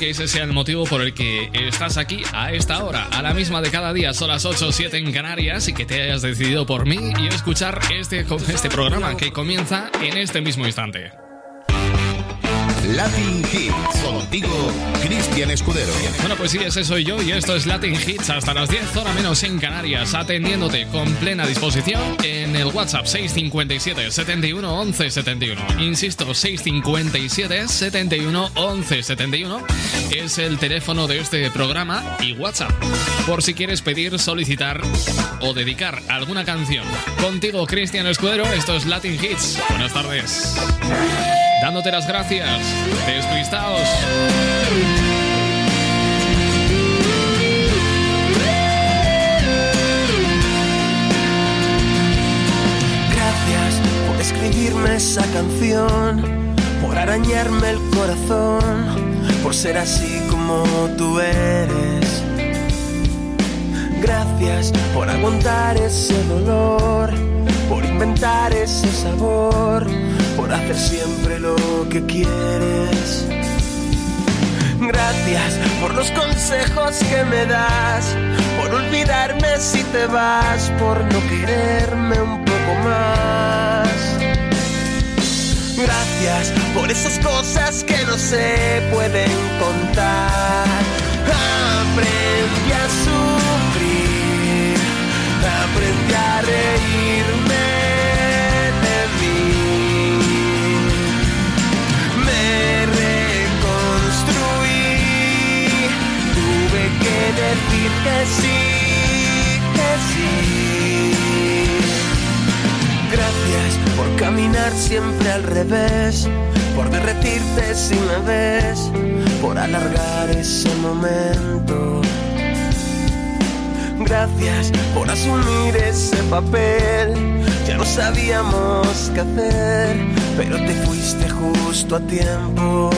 que ese sea el motivo por el que estás aquí a esta hora, a la misma de cada día, son las 8 o 7 en Canarias, y que te hayas decidido por mí y escuchar este, este programa que comienza en este mismo instante. Latin Hits. Contigo, Cristian Escudero. Bueno, pues sí, ese soy yo y esto es Latin Hits hasta las 10 horas menos en Canarias, atendiéndote con plena disposición en el WhatsApp 657 71 11 71. Insisto, 657 71 11 71 es el teléfono de este programa y WhatsApp. Por si quieres pedir, solicitar o dedicar alguna canción. Contigo, Cristian Escudero, esto es Latin Hits. Buenas tardes. Dándote las gracias. Despistaos. Gracias por escribirme esa canción, por arañarme el corazón, por ser así como tú eres. Gracias por aguantar ese dolor, por inventar ese sabor, por hacer siempre lo que quieres. Gracias por los consejos que me das, por olvidarme si te vas, por no quererme un poco más. Gracias por esas cosas que no se pueden contar. Aprendí a sufrir, aprendí a reírme decir que sí, que sí. Gracias por caminar siempre al revés, por derretirte si me ves, por alargar ese momento. Gracias por asumir ese papel. Ya no sabíamos qué hacer, pero te fuiste justo a tiempo.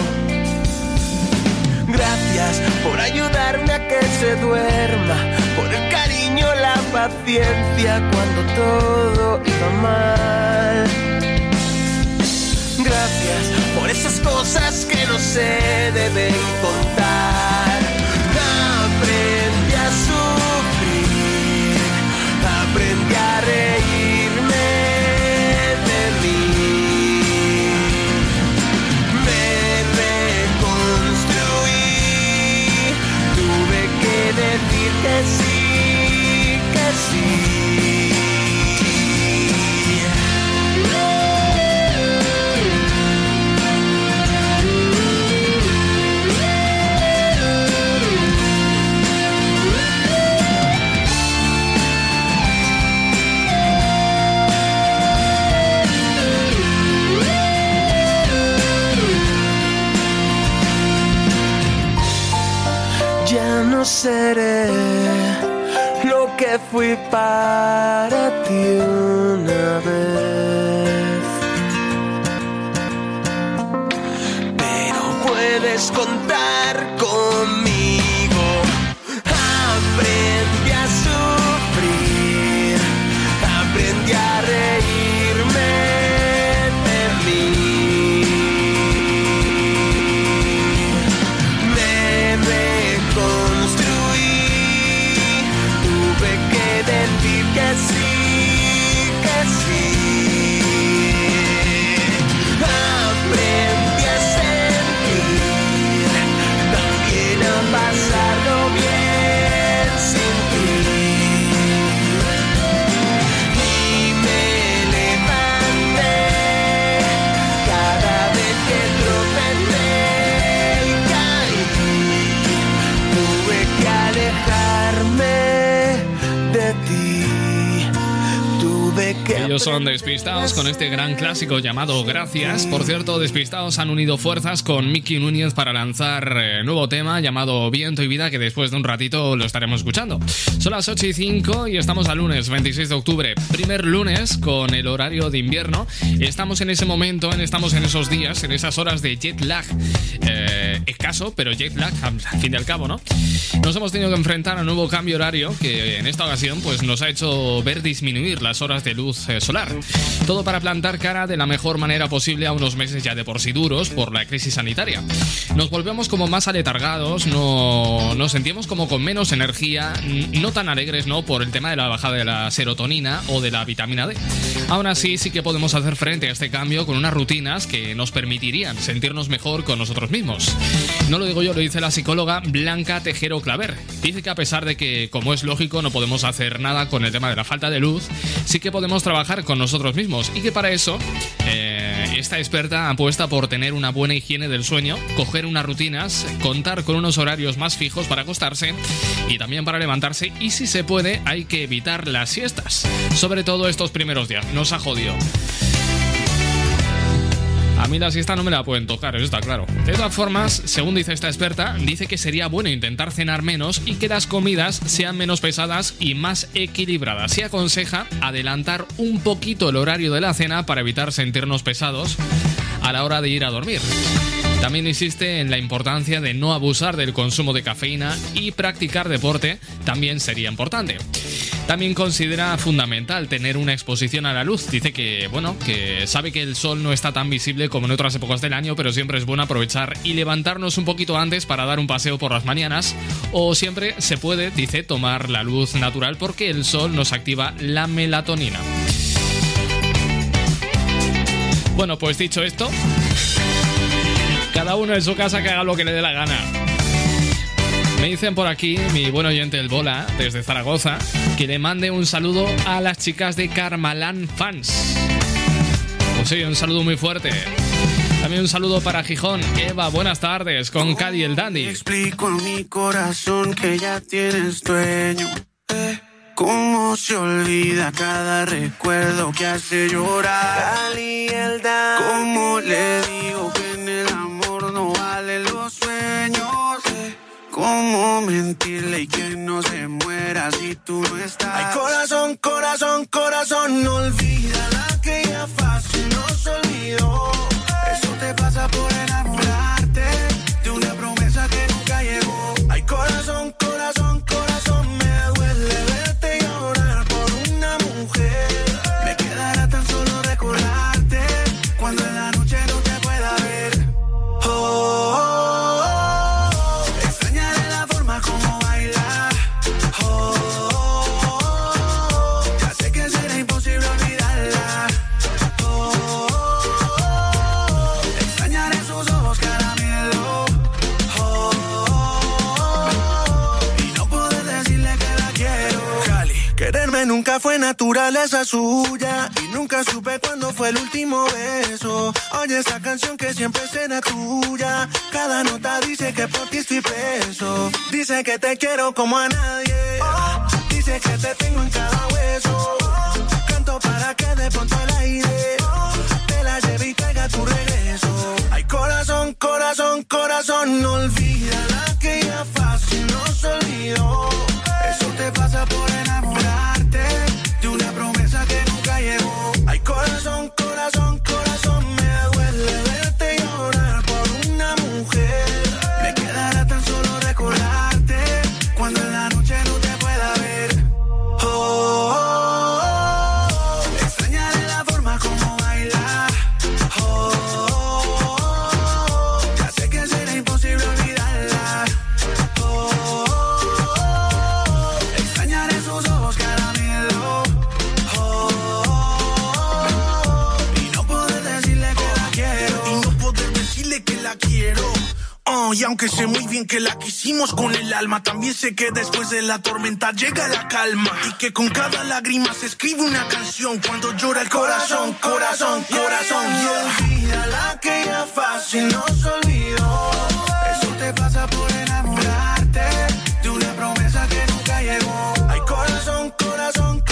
Gracias por ayudarme a se duerma, por el cariño, la paciencia cuando todo iba mal. Gracias por esas cosas que no se deben contar. Con este gran clásico llamado Gracias. Por cierto, Despistados han unido fuerzas con Mickey Núñez para lanzar eh, nuevo tema llamado Viento y Vida que después de un ratito lo estaremos escuchando. Son las 8 y 5 y estamos al lunes 26 de octubre, primer lunes con el horario de invierno. Estamos en ese momento, estamos en esos días, en esas horas de jet lag. Eh, escaso, pero jet lag al fin y al cabo, ¿no? Nos hemos tenido que enfrentar a un nuevo cambio horario que en esta ocasión pues nos ha hecho ver disminuir las horas de luz eh, solar. Todo para plantar cara de la mejor manera posible a unos meses ya de por sí duros por la crisis sanitaria. Nos volvemos como más aletargados, no, nos sentimos como con menos energía, no tan alegres, ¿no? Por el tema de la bajada de la serotonina o de la vitamina D. Aún así, sí que podemos hacer frente a este cambio con unas rutinas que nos permitirían sentirnos mejor con nosotros mismos. No lo digo yo, lo dice la psicóloga Blanca Tejero Claver. Dice que a pesar de que, como es lógico, no podemos hacer nada con el tema de la falta de luz, sí que podemos trabajar con nosotros mismos y que para eso eh, esta experta apuesta por tener una buena higiene del sueño, coger unas rutinas, contar con unos horarios más fijos para acostarse y también para levantarse y si se puede hay que evitar las siestas, sobre todo estos primeros días, nos ha jodido. A mí la siesta no me la pueden tocar, eso está claro. De todas formas, según dice esta experta, dice que sería bueno intentar cenar menos y que las comidas sean menos pesadas y más equilibradas. Se aconseja adelantar un poquito el horario de la cena para evitar sentirnos pesados a la hora de ir a dormir. También insiste en la importancia de no abusar del consumo de cafeína y practicar deporte también sería importante. También considera fundamental tener una exposición a la luz. Dice que, bueno, que sabe que el sol no está tan visible como en otras épocas del año, pero siempre es bueno aprovechar y levantarnos un poquito antes para dar un paseo por las mañanas. O siempre se puede, dice, tomar la luz natural porque el sol nos activa la melatonina. Bueno, pues dicho esto, cada uno en su casa que haga lo que le dé la gana. Me dicen por aquí, mi buen oyente el Bola, desde Zaragoza, que le mande un saludo a las chicas de Carmalán Fans. Pues sí, un saludo muy fuerte. También un saludo para Gijón. Eva, buenas tardes, con Cady el Dandy. Explico a mi corazón que ya tienes dueño. Eh, ¿Cómo se olvida cada recuerdo que hace llorar? Cali el Dandy. ¿Cómo le digo que ¿Cómo mentirle y que no se muera si tú no estás? Ay, corazón, corazón, corazón, no olvida la que ya fácil nos olvidó. Eso te pasa por enamorarte nunca fue naturaleza suya y nunca supe cuándo fue el último beso. Oye esa canción que siempre será tuya. Cada nota dice que por ti estoy preso. Dice que te quiero como a nadie. Dice que te tengo en cada hueso. Canto para que de pronto el aire te la lleve y traiga tu regreso. Ay corazón, corazón, corazón, no olvida la que ya fácil nos olvidó. Eso te pasa por enamorarte Y aunque sé muy bien que la quisimos con el alma, también sé que después de la tormenta llega la calma. Y que con cada lágrima se escribe una canción cuando llora el corazón, corazón, corazón. Olvida la que ya fácil nos olvidó. Eso te pasa por enamorarte de una promesa que nunca llegó. Ay, corazón, corazón, corazón,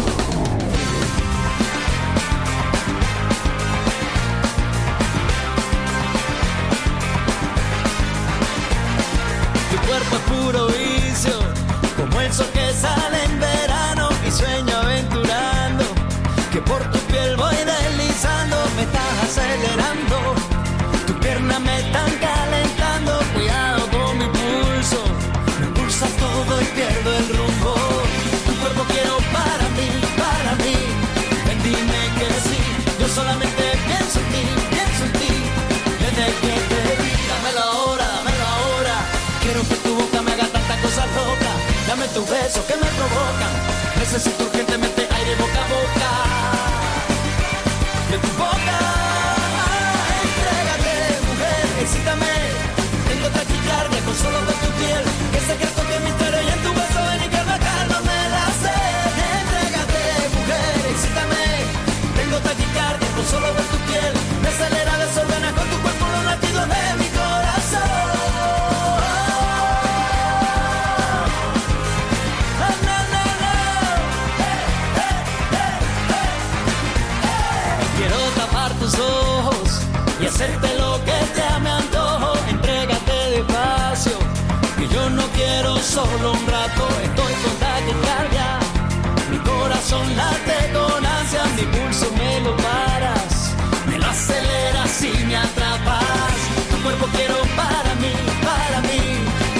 Tus besos que me provocan, necesito urgentemente solo un rato. Estoy con taquicardia, mi corazón late con ansia, mi pulso me lo paras, me lo aceleras y me atrapas. Tu cuerpo quiero para mí, para mí.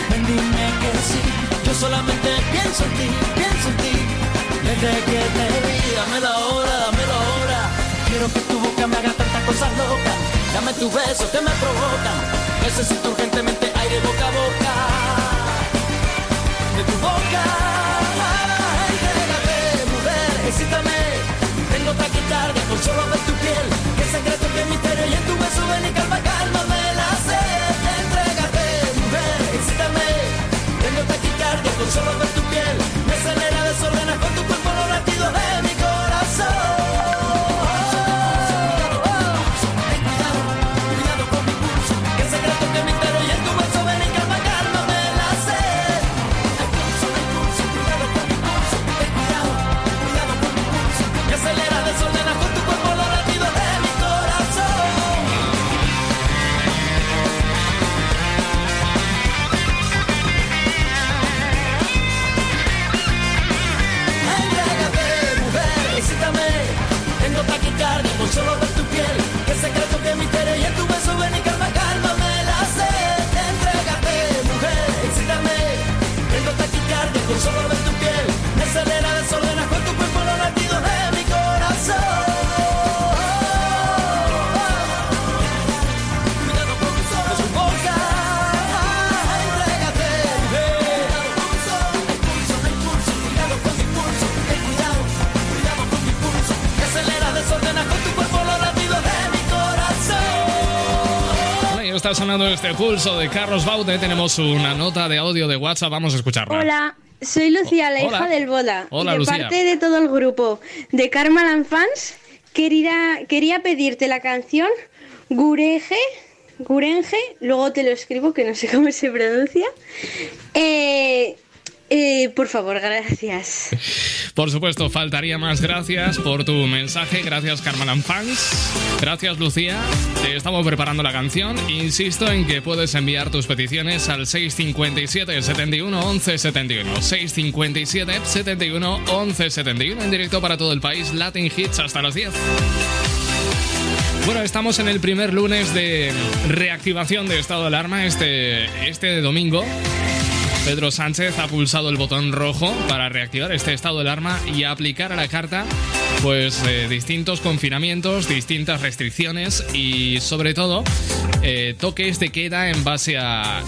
Ven, dime que sí, yo solamente pienso en ti, pienso en ti. Desde que te vi, dámelo ahora, dámelo ahora. Quiero que tu boca me haga tantas cosas locas. Dame tus besos que me provocan. Necesito urgentemente aire boca a boca. De mujer, excítame. Tengo taquicardia con solo ver tu piel. Qué secreto, qué misterio. Y en tu beso ven y calma, cálmame la sed. Entrégate, mujer, excítame. Tengo taquicardia con solo ver tu piel. Me acelera, desordena está sonando este pulso de Carlos Baute. Tenemos una nota de audio de WhatsApp. Vamos a escucharla. Hola, soy Lucía, la Hola. hija del Boda. Hola, y de Lucía. parte de todo el grupo de Karmalan Fans, quería, quería pedirte la canción Gurenge, Gurenge, luego te lo escribo que no sé cómo se pronuncia. Eh, eh, por favor, gracias. Por supuesto, faltaría más gracias por tu mensaje. Gracias, Carmalan Fans. Gracias, Lucía. Te estamos preparando la canción. Insisto en que puedes enviar tus peticiones al 657 71 11 71. 657 71 11 71 en directo para todo el país. Latin Hits hasta las 10. Bueno, estamos en el primer lunes de reactivación de estado de alarma este, este domingo. Pedro Sánchez ha pulsado el botón rojo para reactivar este estado de alarma y aplicar a la carta pues eh, distintos confinamientos, distintas restricciones y sobre todo eh, toques de queda en base a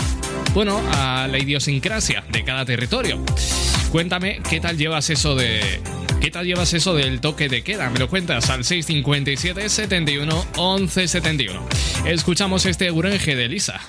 bueno, a la idiosincrasia de cada territorio. Cuéntame qué tal llevas eso de ¿Qué tal llevas eso del toque de queda? Me lo cuentas al 657 71 11 71. Escuchamos este urenge de Lisa.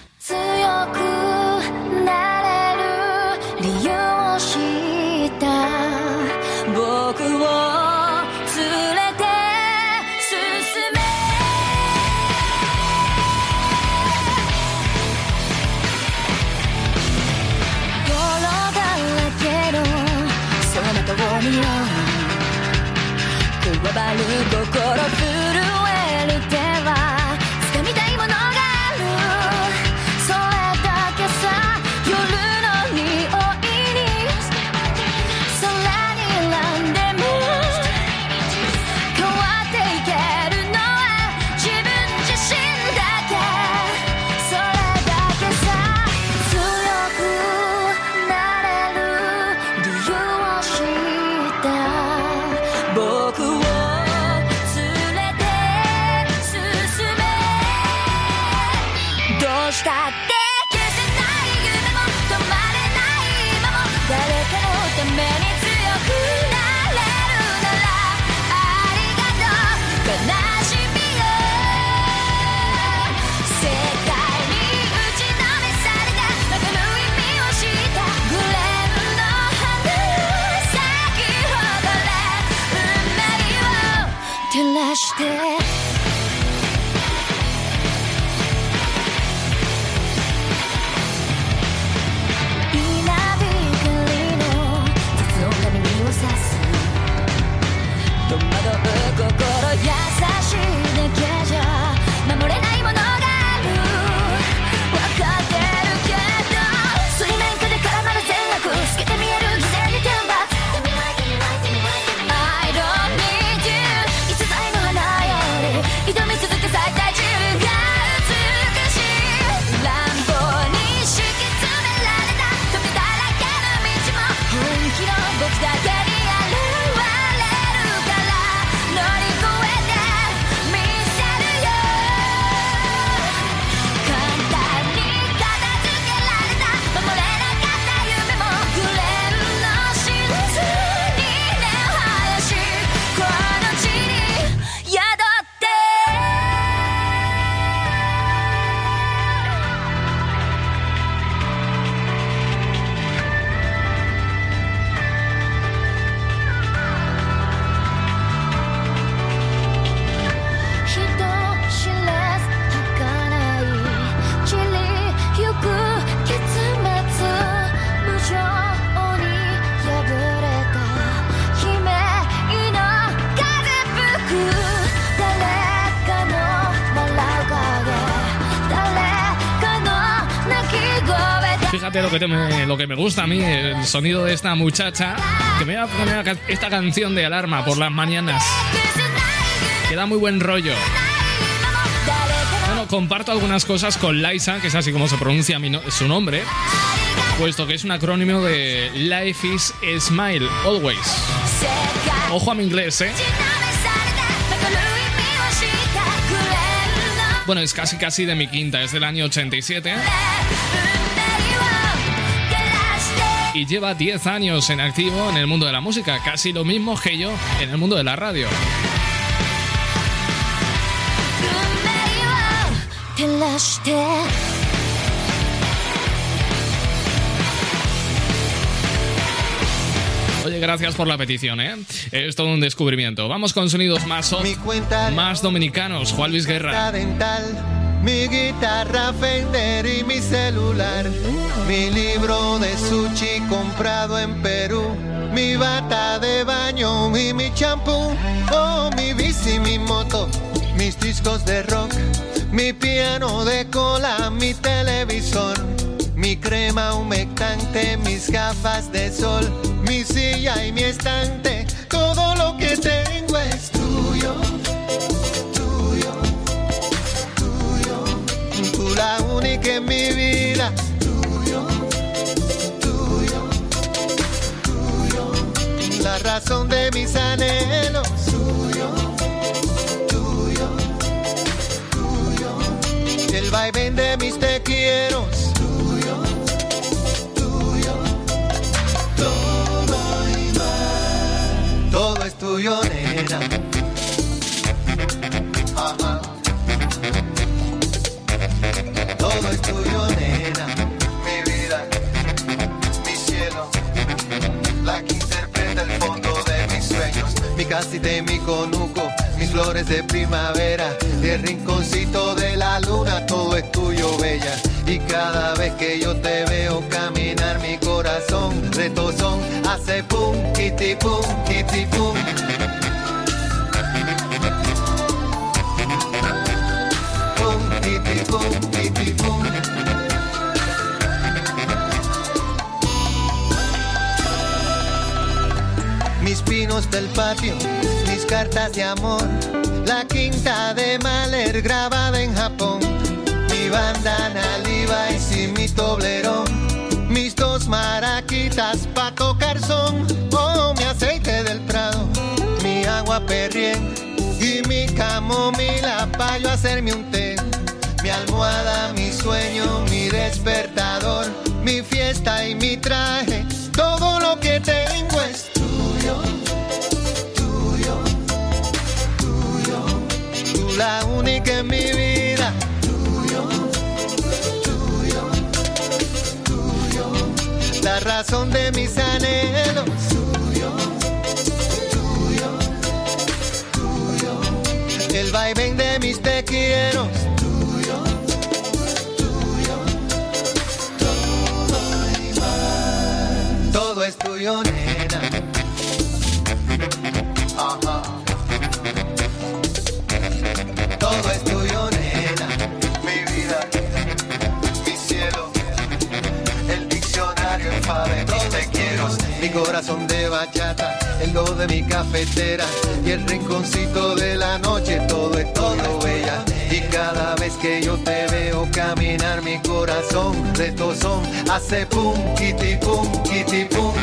Lo que me gusta a mí, el sonido de esta muchacha, que me voy a poner esta canción de alarma por las mañanas, que da muy buen rollo. Bueno, comparto algunas cosas con Liza, que es así como se pronuncia mi no- su nombre, puesto que es un acrónimo de Life is Smile, Always. Ojo a mi inglés, ¿eh? Bueno, es casi casi de mi quinta, es del año 87 y lleva 10 años en activo en el mundo de la música, casi lo mismo que yo en el mundo de la radio. Oye, gracias por la petición, ¿eh? Es todo un descubrimiento. Vamos con sonidos más soft, más dominicanos. Juan Luis Guerra mi guitarra Fender y mi celular, mi libro de sushi comprado en Perú, mi bata de baño y mi champú, oh mi bici, mi moto, mis discos de rock, mi piano de cola, mi televisor, mi crema humectante, mis gafas de sol, mi silla y mi estante, todo lo que tengo es tuyo. La única en mi vida. Tuyo, tuyo, tuyo. La razón de mis anhelos. Tuyo, tuyo, tuyo. El vaivén de mis te quiero. Tuyo, tuyo. Todo y más. Todo es tuyo, nena. Ajá. Todo es tuyo, nena. Mi vida, mi cielo. La que interpreta el fondo de mis sueños. Mi casita y mi conuco. Mis flores de primavera. El rinconcito de la luna. Todo es tuyo, bella. Y cada vez que yo te veo caminar, mi corazón retozón hace pum, kitty pum, kitty pum. Pum, Mis pinos del patio, mis cartas de amor, la quinta de Mahler grabada en Japón, mi bandana Levi's y mi toblerón, mis dos maraquitas pa' tocar son, oh mi aceite del prado, mi agua perrien y mi camomila pa' yo hacerme un té, almohada, mi sueño, despertador, mi fiesta y mi traje, todo lo que tengo es tuyo, tuyo, tuyo, tú la única en mi vida, tuyo, tuyo, tuyo, la razón de mis anhelos, tuyo, tuyo, tuyo, el vaivén de mis te Ajá. Todo es tuyo, nena. Mi vida, mi cielo, el diccionario enfade, te quiero. Mi corazón de bachata, el do de mi cafetera y el rinconcito de la noche, todo es todo bella. Y cada vez que yo te veo caminar, mi corazón retozón hace pum, kitty pum, kitty. Pum,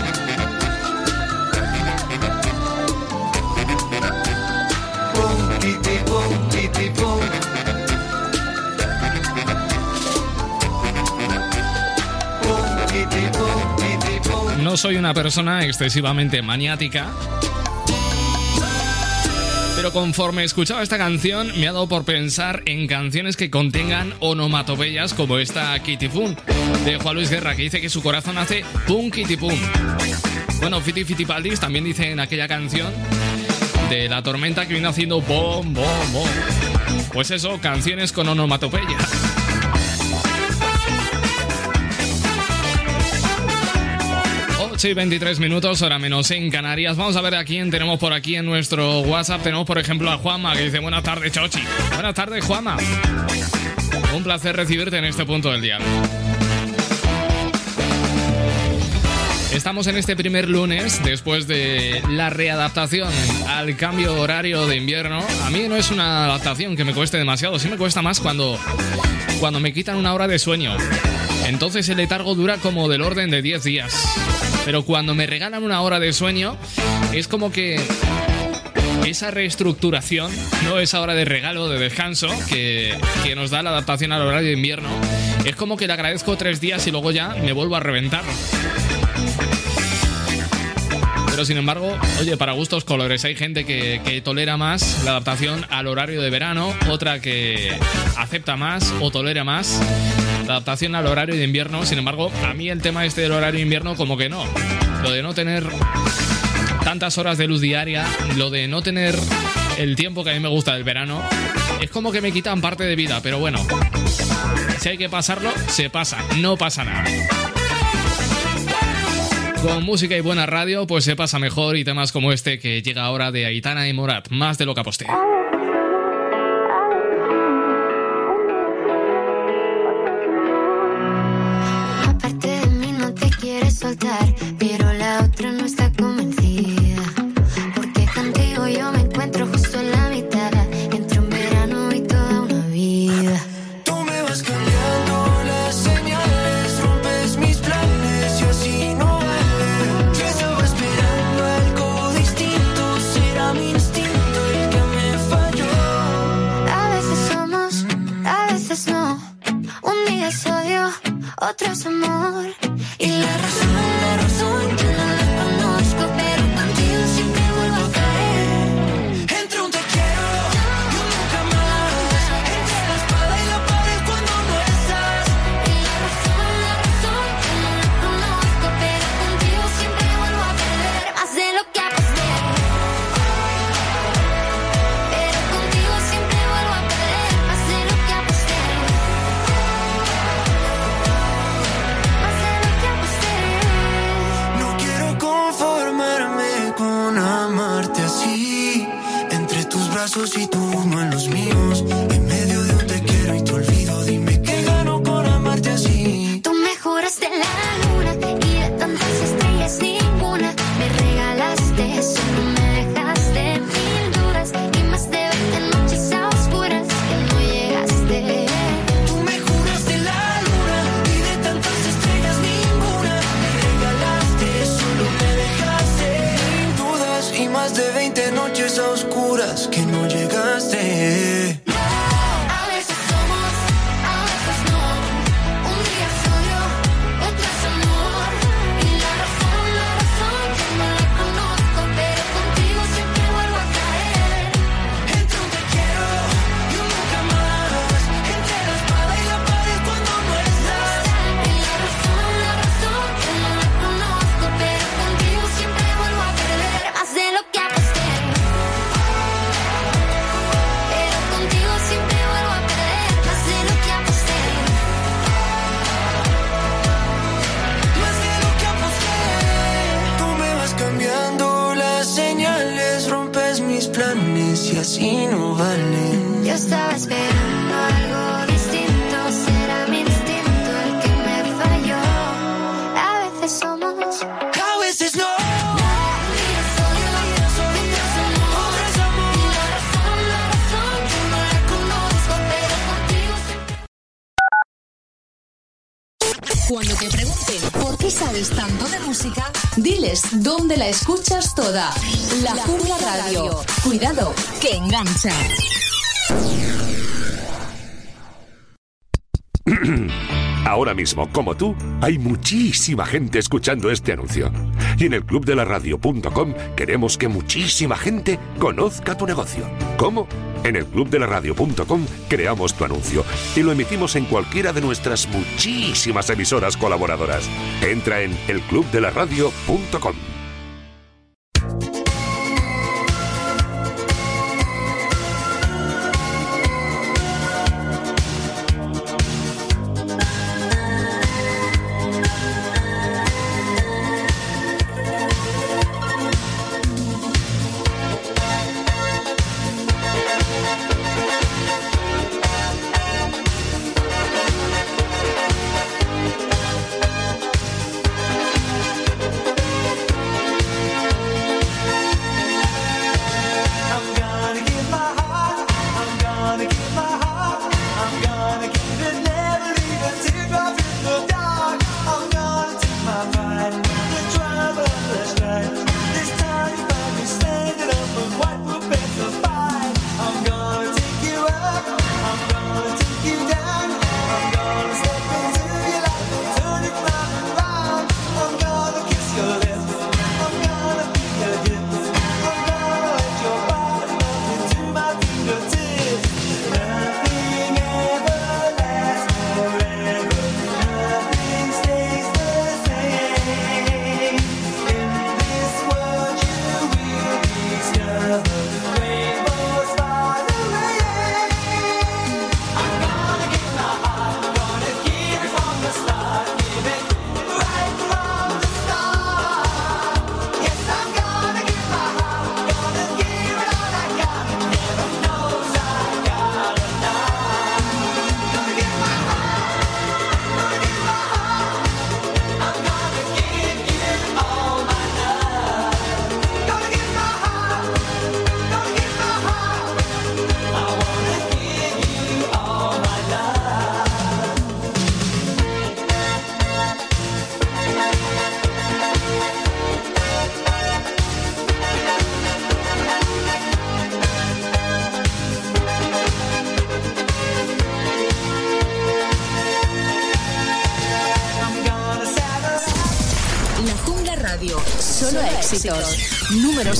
No soy una persona excesivamente maniática. Pero conforme escuchaba esta canción, me ha dado por pensar en canciones que contengan onomatopeyas como esta Kitty Pum de Juan Luis Guerra, que dice que su corazón hace pum kitty pum. Bueno, Fiti Fitipaldis también dice en aquella canción de la tormenta que viene haciendo bom, bom, bom. Pues eso, canciones con onomatopeya. 8 y 23 minutos, hora menos en Canarias. Vamos a ver a quién tenemos por aquí en nuestro WhatsApp. Tenemos, por ejemplo, a Juanma que dice: Buenas tardes, Chochi. Buenas tardes, Juanma. Un placer recibirte en este punto del día. Estamos en este primer lunes después de la readaptación al cambio horario de invierno. A mí no es una adaptación que me cueste demasiado, sí me cuesta más cuando, cuando me quitan una hora de sueño. Entonces el letargo dura como del orden de 10 días. Pero cuando me regalan una hora de sueño, es como que esa reestructuración, no esa hora de regalo, de descanso, que, que nos da la adaptación al horario de invierno, es como que le agradezco tres días y luego ya me vuelvo a reventar. Pero sin embargo, oye, para gustos colores, hay gente que, que, tolera más la adaptación al horario de verano, otra que acepta más o tolera más adaptación al horario de invierno. Sin embargo, a mí el tema este del horario de invierno como que no. Lo de no tener tantas horas de luz diaria, lo de no tener el tiempo que a mí me gusta del verano, es como que me quitan parte de vida, pero bueno, si hay que pasarlo, se pasa, no pasa nada. Con música y buena radio, pues se pasa mejor y temas como este que llega ahora de Aitana y Morat, más de lo que aposté. Es odio, otro es amor. Y la razón Ahora mismo, como tú, hay muchísima gente escuchando este anuncio. Y en el clubdelaradio.com queremos que muchísima gente conozca tu negocio. ¿Cómo? En el clubdelaradio.com creamos tu anuncio y lo emitimos en cualquiera de nuestras muchísimas emisoras colaboradoras. Entra en elclubdelaradio.com.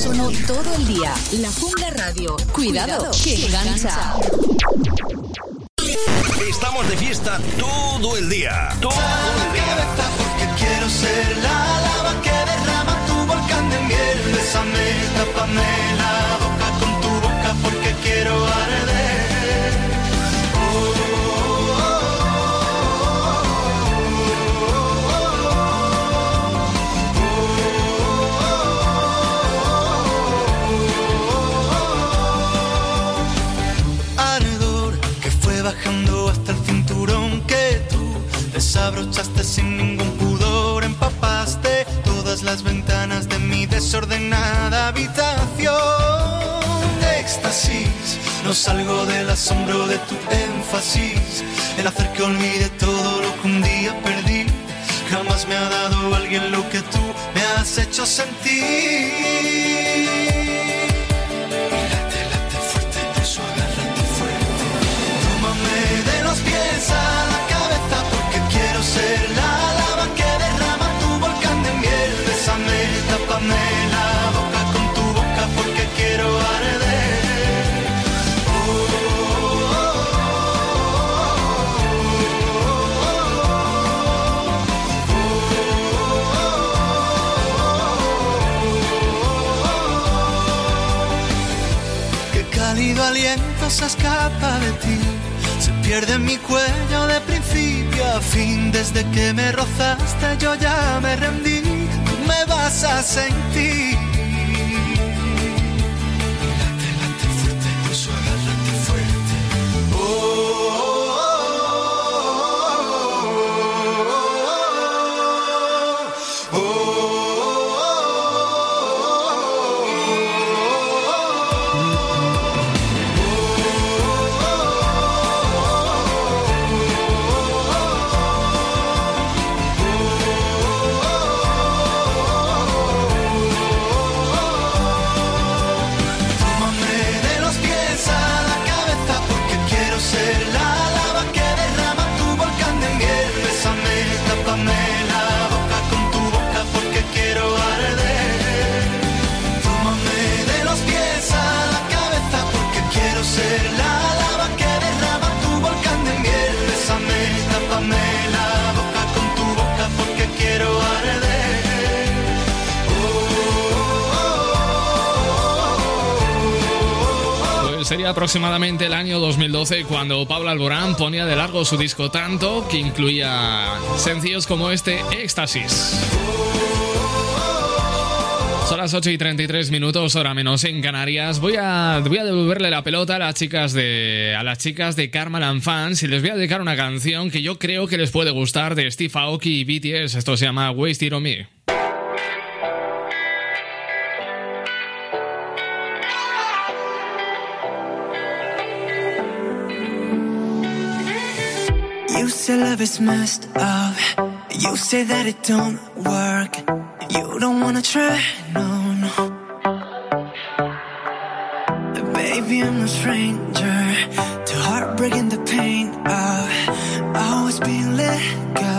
uno todo el día. La Jungla Radio. Cuidado, que engancha. Estamos de fiesta todo el día. Todo el día. porque quiero ser la lava que derrama tu volcán de miel. Bésame, tápame desabrochaste sin ningún pudor, empapaste todas las ventanas de mi desordenada habitación. Éxtasis, no salgo del asombro de tu énfasis, el hacer que olvide todo lo que un día perdí. Jamás me ha dado alguien lo que tú me has hecho sentir. Se escapa de ti. Se pierde mi cuello de principio a fin. Desde que me rozaste yo ya me rendí. Tú me vas a sentir. Aproximadamente el año 2012 cuando Pablo Alborán ponía de largo su disco Tanto, que incluía sencillos como este Éxtasis. Son las 8 y 33 minutos, hora menos en Canarias. Voy a, voy a devolverle la pelota a las chicas de a las chicas de Karmaland Fans y les voy a dedicar una canción que yo creo que les puede gustar de Steve Aoki y BTS. Esto se llama Wasted on Me. Say love is messed up. You say that it don't work. You don't wanna try, no, no. Baby, I'm no stranger to heartbreak and the pain of always being let go.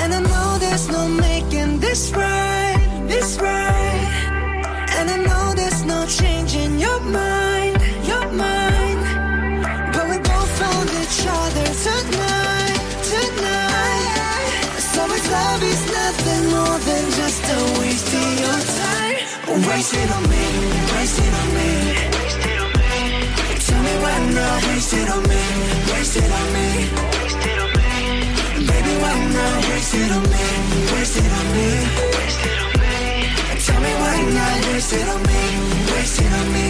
And I know there's no making this right, this right. Wasted on me, wasted on me. Waste it on me, tell me why not wasted on me, wasted on me. Waste it okay, baby, why not wasted on me, wasted on me. Wasted on me. Tell me why not wasted on me, wasted on me.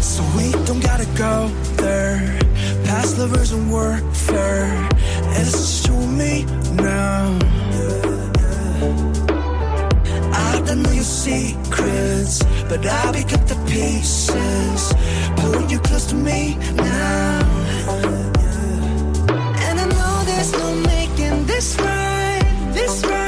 So we don't gotta go there. Past lovers and warfare. It's just you and me now. I don't know your secrets, but I'll pick up the pieces. Pull you close to me now. And I know there's no making this right, this right.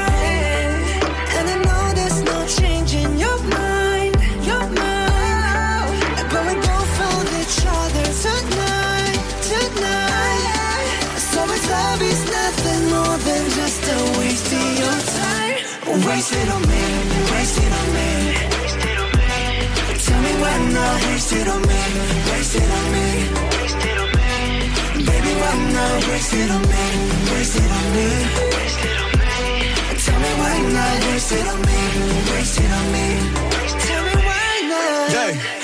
Wasted on me, wasted on me. Waste on me. Tell me why not wasted on me, wasted on me. Baby, why not wasted on me, wasted on me. It on me, tell me why not wasted on me, wasted on me. Tell me why not. Yeah.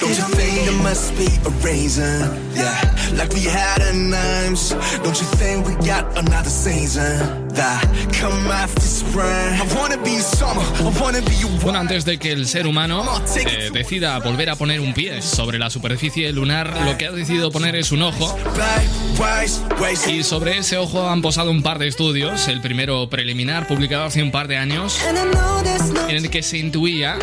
Don't you think there must be a reason? Yeah, like we had a names. Don't you think we got another season? That come after spring. I wanna be summer. I wanna be you. Bueno, antes de que el ser humano eh, decida volver a poner un pie sobre la superficie lunar, lo que ha decidido poner es un ojo. Y sobre ese ojo han posado un par de estudios. El primero preliminar, publicado hace un par de años, en el que se intuía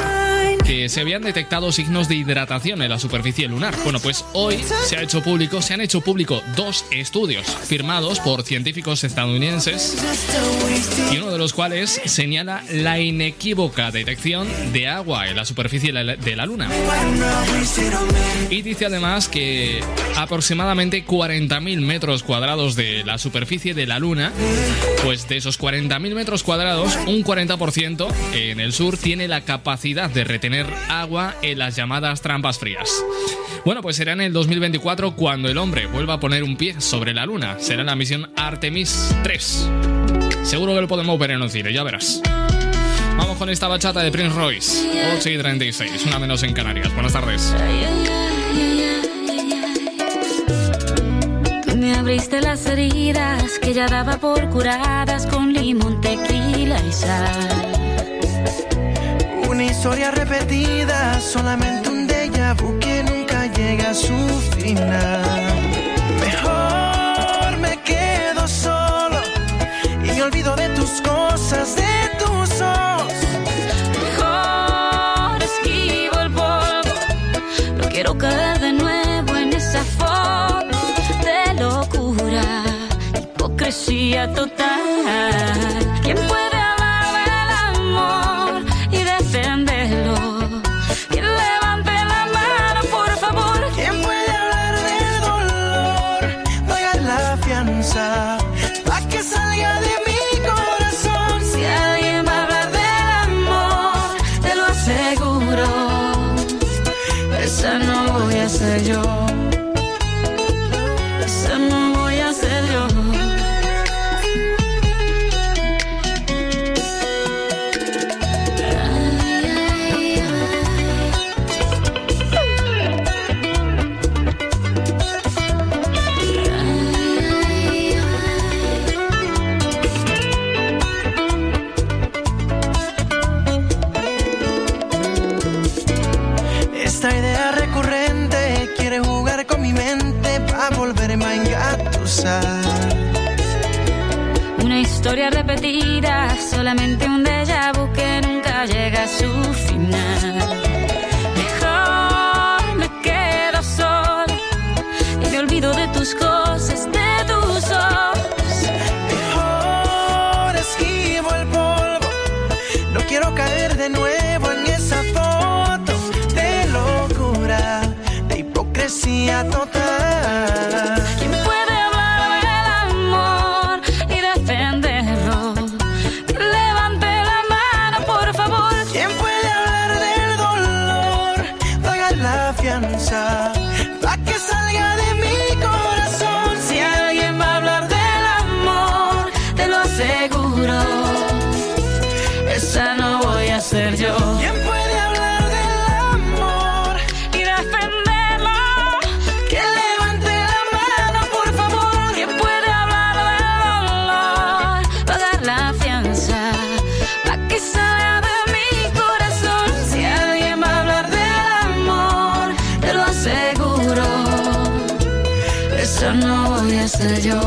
que se habían detectado signos de hidratación en la superficie lunar. Bueno, pues hoy se ha hecho público, se han hecho público dos estudios firmados por científicos estadounidenses y uno de los cuales señala la inequívoca detección de agua en la superficie de la- Luna. Y dice además que aproximadamente 40.000 metros cuadrados de la superficie de la Luna, pues de esos 40.000 metros cuadrados, un 40% en el sur tiene la capacidad de retener agua en las llamadas trampas frías. Bueno, pues será en el 2024 cuando el hombre vuelva a poner un pie sobre la Luna. Será la misión Artemis 3. Seguro que lo podemos ver en un cine, ya verás. Vamos con esta bachata de Prince Royce. 8 y 36, una menos en Canarias. Buenas tardes. Me abriste las heridas que ya daba por curadas con limón, tequila y sal. Una historia repetida, solamente un déjà vu que nunca llega a su final. Mejor me quedo solo y me olvido de tus cosas, de tus ojos. Mejor esquivo el polvo. No quiero caer de nuevo en esa foto de locura, hipocresía total. No voy a ser yo.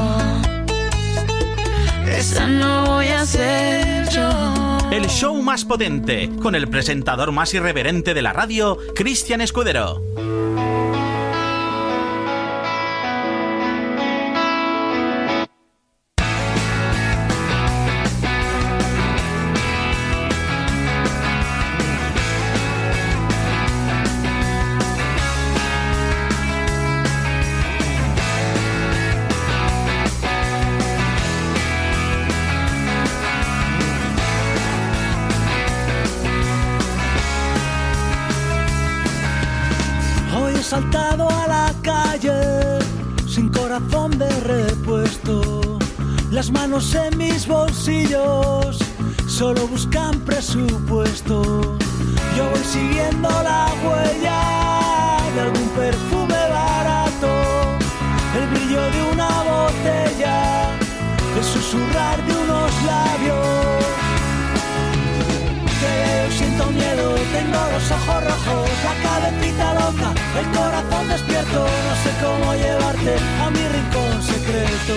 Esa no voy a ser yo. El show más potente, con el presentador más irreverente de la radio, Cristian Escudero. Presupuesto. Yo voy siguiendo la huella de algún perfume barato, el brillo de una botella, el susurrar de unos labios. Creo, siento miedo, tengo los ojos rojos, la cabecita loca, el corazón despierto, no sé cómo llevarte a mi rincón secreto.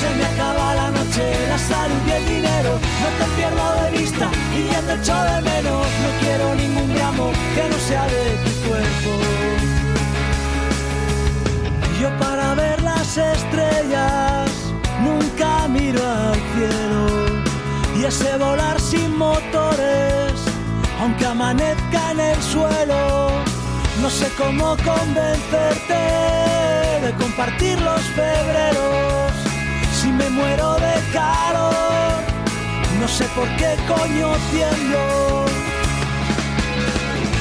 Se me acaba la la salud y el dinero, no te pierdo de vista y ya te echo de menos, no quiero ningún gramo que no sea de tu cuerpo. Yo para ver las estrellas nunca miro al cielo y ese volar sin motores, aunque amanezca en el suelo, no sé cómo convencerte de compartir los febreros. Me muero de calor, no sé por qué coño tiemblo.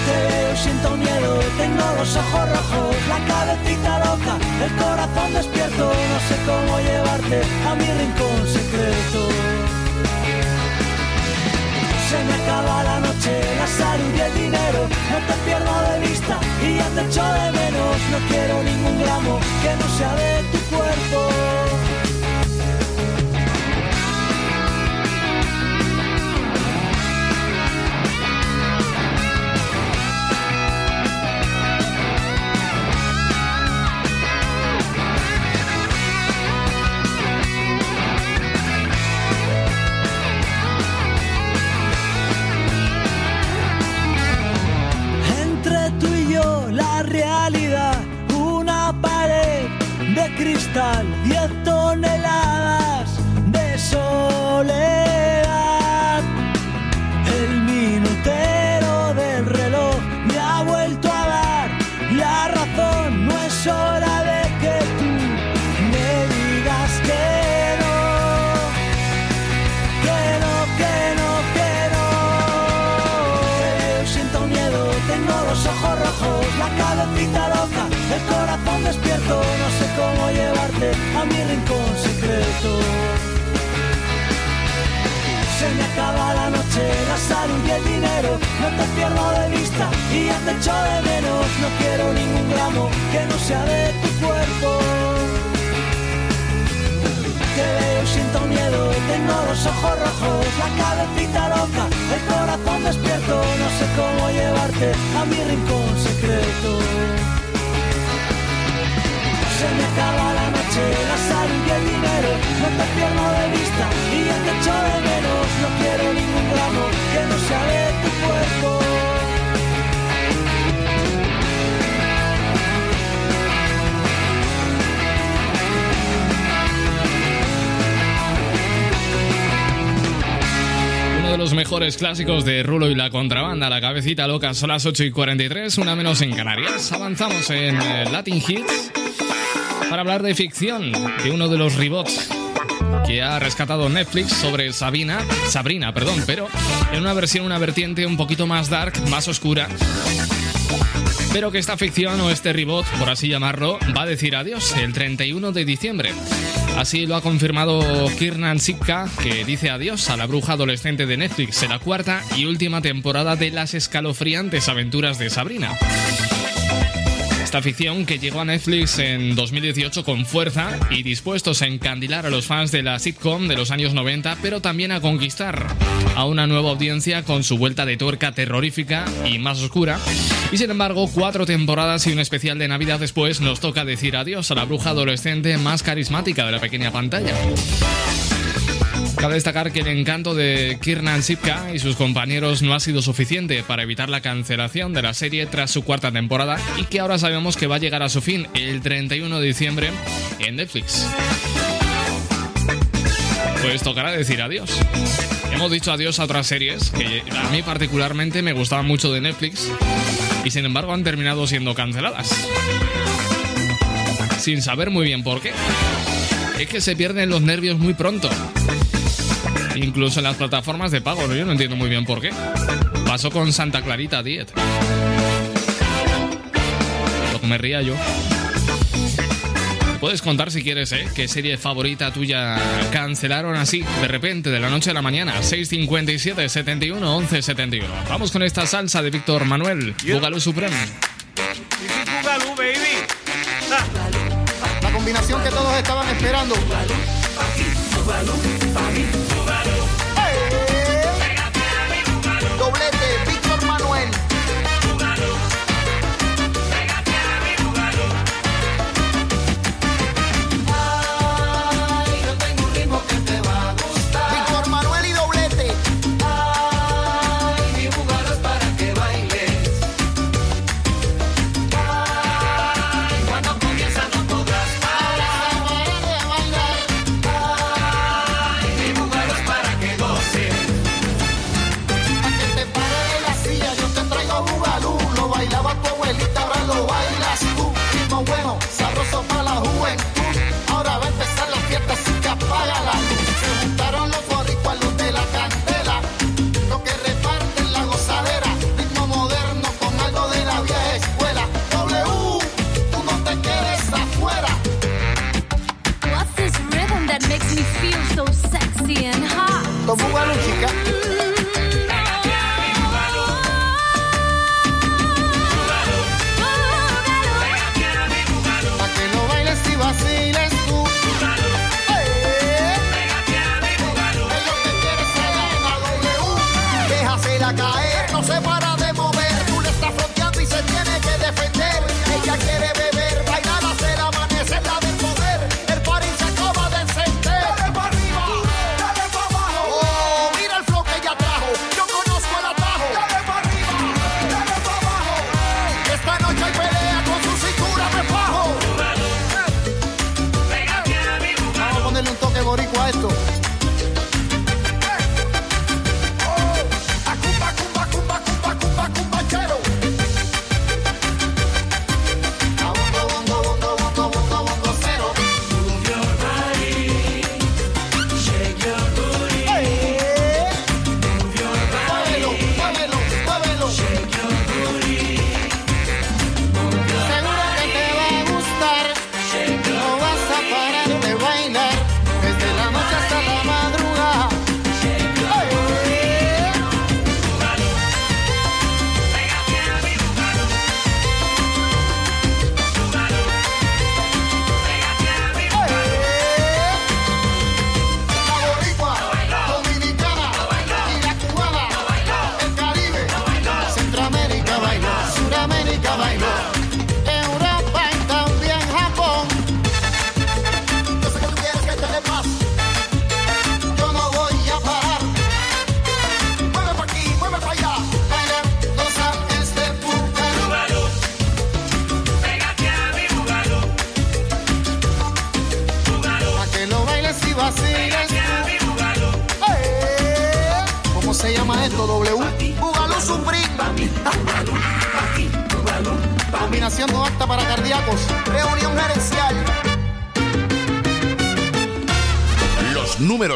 Te veo, siento miedo, tengo los ojos rojos, la cabecita loca, el corazón despierto, no sé cómo llevarte a mi rincón secreto. Se me acaba la noche, la salud y el dinero, no te pierdo de vista y ya te echo de menos, no quiero ningún gramo que no sea de tu cuerpo. Despierto, no sé cómo llevarte a mi rincón secreto. Se me acaba la noche, la salud y el dinero, no te pierdo de vista y ya te echo de menos, no quiero ningún gramo que no sea de tu cuerpo. Te veo, siento miedo, tengo los ojos rojos, la cabecita loca, el corazón despierto, no sé cómo vente a mi rincón secreto. Acaba la noche, la salud y el dinero, no te pierdo de vista y ya te echo de menos. No quiero ningún gramo que no sea de tu cuerpo. De los mejores clásicos de Rulo y la contrabanda, la cabecita loca, son las 8 y 43, una menos en Canarias. Avanzamos en eh, Latin Hits para hablar de ficción, de uno de los rebots que ha rescatado Netflix sobre Sabina, Sabrina, perdón, pero en una versión, una vertiente un poquito más dark, más oscura. Pero que esta ficción o este reboot, por así llamarlo, va a decir adiós el 31 de diciembre. Así lo ha confirmado Kiernan Sipka, que dice adiós a la bruja adolescente de Netflix en la cuarta y última temporada de las escalofriantes aventuras de Sabrina. Esta ficción que llegó a Netflix en 2018 con fuerza y dispuestos a encandilar a los fans de la sitcom de los años 90, pero también a conquistar a una nueva audiencia con su vuelta de tuerca terrorífica y más oscura. Y sin embargo, cuatro temporadas y un especial de Navidad después nos toca decir adiós a la bruja adolescente más carismática de la pequeña pantalla. Cabe destacar que el encanto de Kiernan Sipka y sus compañeros no ha sido suficiente para evitar la cancelación de la serie tras su cuarta temporada y que ahora sabemos que va a llegar a su fin el 31 de diciembre en Netflix. Pues tocará decir adiós. Hemos dicho adiós a otras series que a mí particularmente me gustaban mucho de Netflix y sin embargo han terminado siendo canceladas. Sin saber muy bien por qué. Es que se pierden los nervios muy pronto. Incluso en las plataformas de pago, ¿no? yo no entiendo muy bien por qué. Pasó con Santa Clarita Diet. Lo que me ría yo. Puedes contar si quieres, ¿eh? ¿Qué serie favorita tuya cancelaron así, de repente, de la noche a la mañana? 657 71 11 71. Vamos con esta salsa de Víctor Manuel, Bugalú Supremo. Bugalú, baby. La combinación que todos estaban esperando.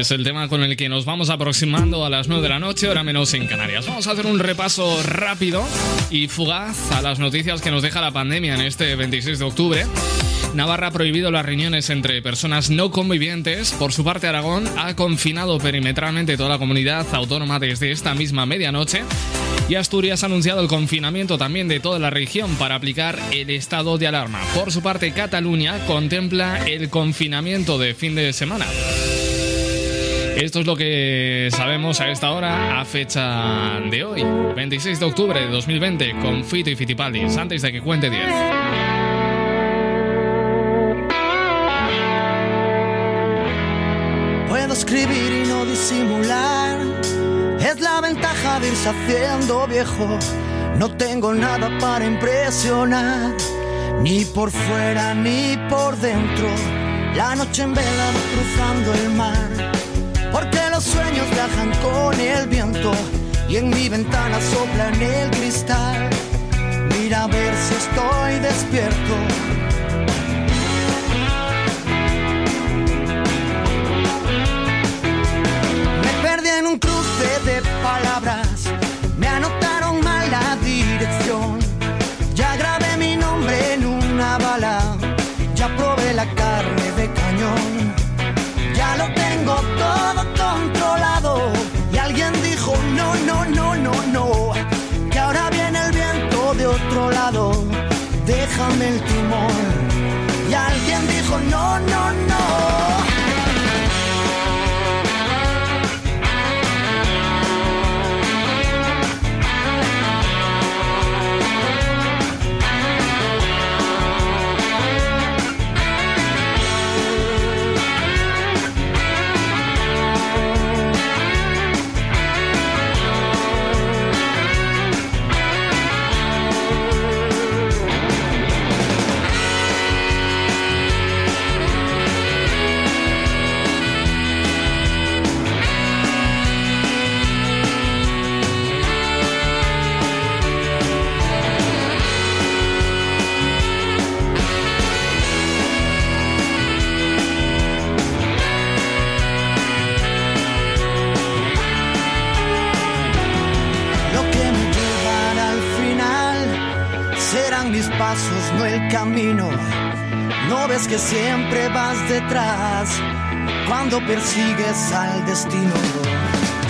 Es el tema con el que nos vamos aproximando a las 9 de la noche, ahora menos en Canarias. Vamos a hacer un repaso rápido y fugaz a las noticias que nos deja la pandemia en este 26 de octubre. Navarra ha prohibido las reuniones entre personas no convivientes. Por su parte, Aragón ha confinado perimetralmente toda la comunidad autónoma desde esta misma medianoche. Y Asturias ha anunciado el confinamiento también de toda la región para aplicar el estado de alarma. Por su parte, Cataluña contempla el confinamiento de fin de semana. Esto es lo que sabemos a esta hora, a fecha de hoy, 26 de octubre de 2020, con Fito y Fitipaldis, antes de que cuente 10. Puedo escribir y no disimular, es la ventaja de irse haciendo viejo. No tengo nada para impresionar, ni por fuera ni por dentro. La noche en vela cruzando el mar porque los sueños viajan con el viento y en mi ventana sopla en el cristal. Mira a ver si estoy despierto. Me perdí en un cruce de palabras déjame el timón. Y alguien dijo, no, no, no. Cuando persigues al destino.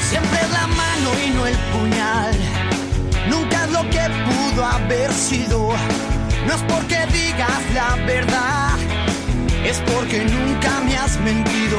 Siempre es la mano y no el puñal. Nunca es lo que pudo haber sido. No es porque digas la verdad, es porque nunca me has mentido.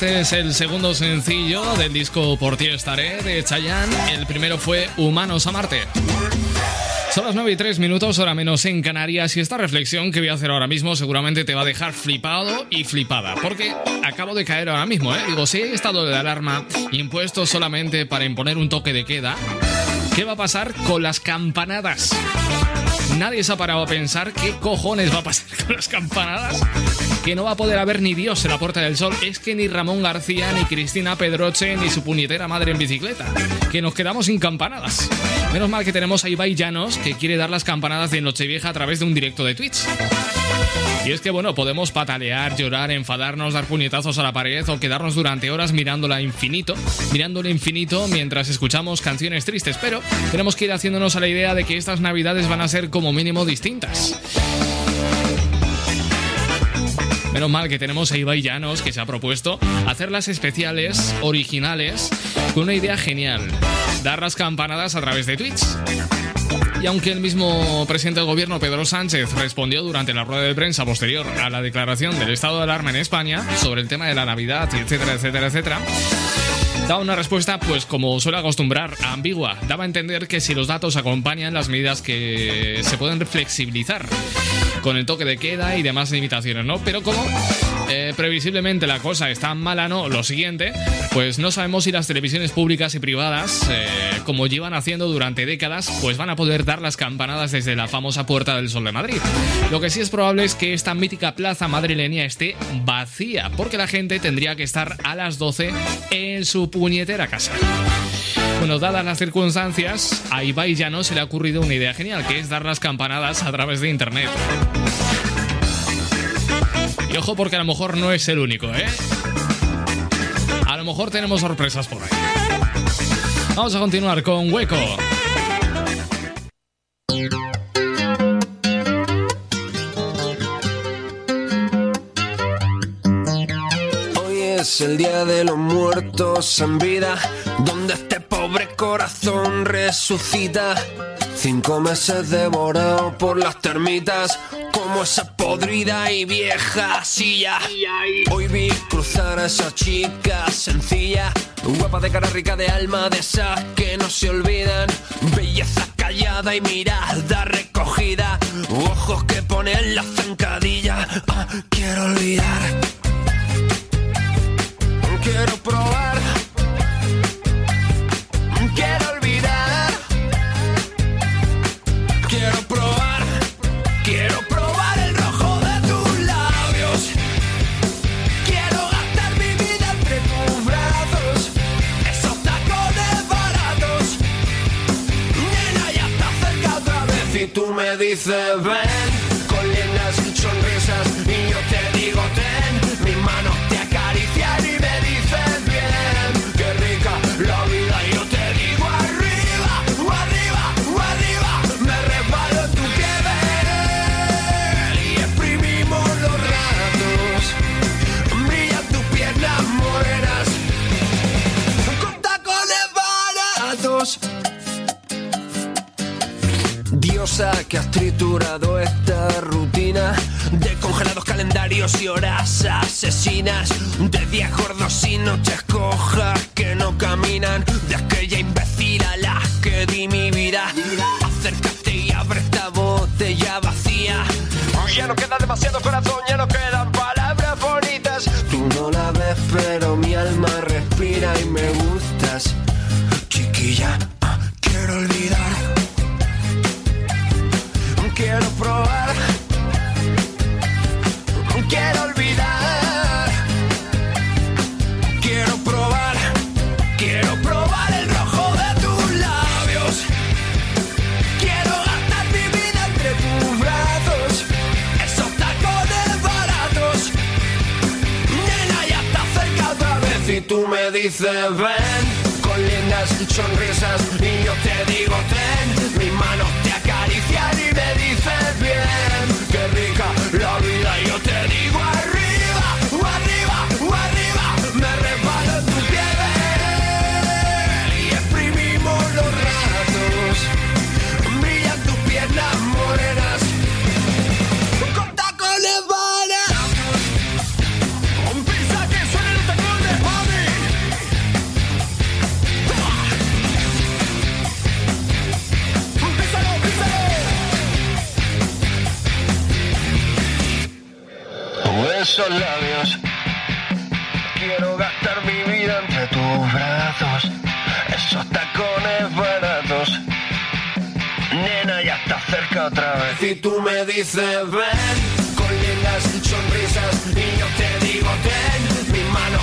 este es el segundo sencillo del disco Por ti estaré de Chayanne. El primero fue Humanos a Marte. Son las 9 y 3 minutos, hora menos en Canarias, y esta reflexión que voy a hacer ahora mismo seguramente te va a dejar flipado y flipada, porque acabo de caer ahora mismo, ¿eh? Digo, si hay estado de alarma impuesto solamente para imponer un toque de queda, ¿qué va a pasar con las campanadas? Nadie se ha parado a pensar qué cojones va a pasar con las campanadas. Que no va a poder haber ni Dios en la Puerta del Sol. Es que ni Ramón García, ni Cristina Pedroche, ni su puñetera madre en bicicleta. Que nos quedamos sin campanadas. Menos mal que tenemos a Ibai Llanos, que quiere dar las campanadas de Nochevieja a través de un directo de Twitch. Y es que, bueno, podemos patalear, llorar, enfadarnos, dar puñetazos a la pared o quedarnos durante horas mirándola infinito, mirándolo infinito mientras escuchamos canciones tristes, pero tenemos que ir haciéndonos a la idea de que estas navidades van a ser como mínimo distintas. Menos mal que tenemos a Ibai Llanos que se ha propuesto hacerlas especiales, originales, con una idea genial. Dar las campanadas a través de Twitch. Y aunque el mismo presidente del gobierno, Pedro Sánchez, respondió durante la rueda de prensa posterior a la declaración del estado de alarma en España sobre el tema de la Navidad, etcétera, etcétera, etcétera, daba una respuesta, pues como suele acostumbrar, ambigua. Daba a entender que si los datos acompañan las medidas que se pueden flexibilizar con el toque de queda y demás limitaciones, ¿no? Pero como eh, previsiblemente la cosa está mala, ¿no? Lo siguiente, pues no sabemos si las televisiones públicas y privadas, eh, como llevan haciendo durante décadas, pues van a poder dar las campanadas desde la famosa Puerta del Sol de Madrid. Lo que sí es probable es que esta mítica plaza madrileña esté vacía, porque la gente tendría que estar a las 12 en su puñetera casa. Bueno, dadas las circunstancias, a Ibai ya no se le ha ocurrido una idea genial, que es dar las campanadas a través de internet. Y ojo porque a lo mejor no es el único, ¿eh? A lo mejor tenemos sorpresas por ahí. Vamos a continuar con Hueco. El día de los muertos en vida, donde este pobre corazón resucita. Cinco meses devorado por las termitas, como esa podrida y vieja silla. Hoy vi cruzar a esa chica sencilla, guapa de cara rica de alma, de esas que no se olvidan. Belleza callada y mirada recogida, ojos que ponen la zancadilla. Ah, quiero olvidar. Quiero probar. Quiero olvidar. Quiero probar. Quiero probar el rojo de tus labios. Quiero gastar mi vida entre tus brazos. Esos tacones baratos. Nena, ya está cerca otra vez. Y tú me dices, ven. Que has triturado esta rutina de congelados calendarios y horas asesinas, de días gordos y noches cojas que no caminan, de aquella imbécil a la que di mi vida. Acércate y abre esta botella vacía. Ya no queda demasiado corazón, ya no quedan palabras bonitas. Tú no la ves, pero mi alma respira y me gustas. Chiquilla, ah, quiero olvidar. Tú me dices, ven. Con lindas sonrisas. Y yo te digo, ten. Mis manos te acarician y me dices, bien. Esos labios quiero gastar mi vida entre tus brazos. Esos tacones baratos. Nena, ya está cerca otra vez. Y tú me dices, ven, con lindas sonrisas. Y yo te digo, ten, mis manos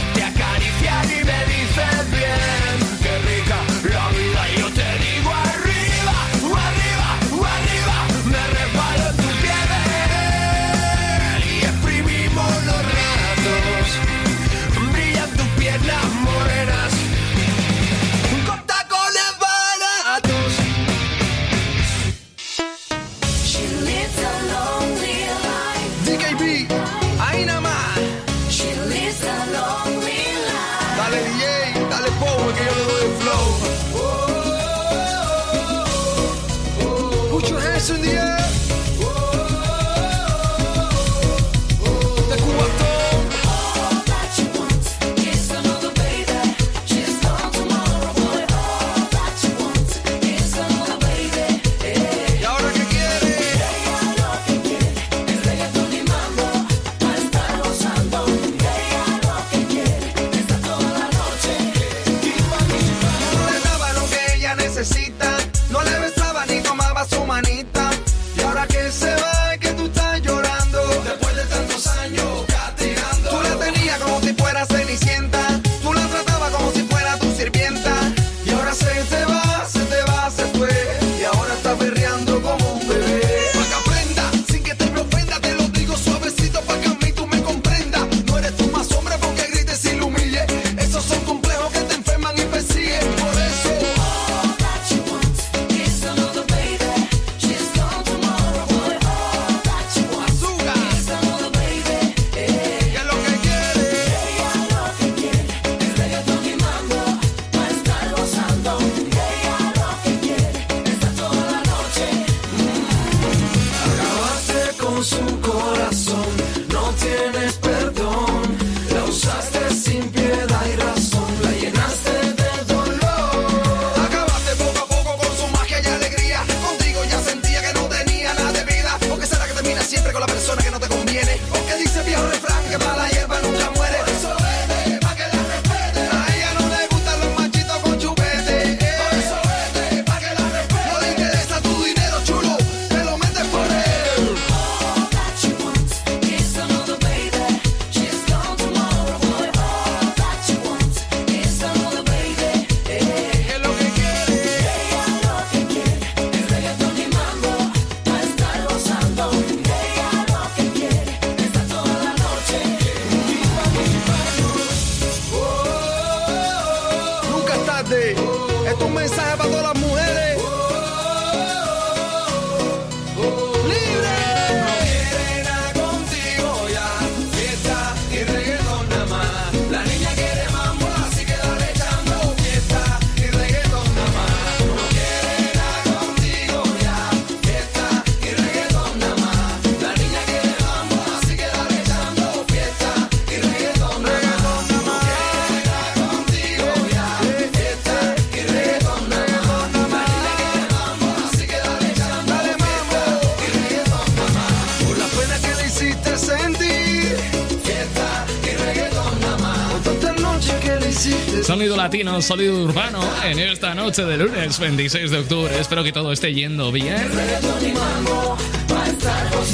Sonido latino, sonido urbano en esta noche de lunes 26 de octubre. Espero que todo esté yendo bien.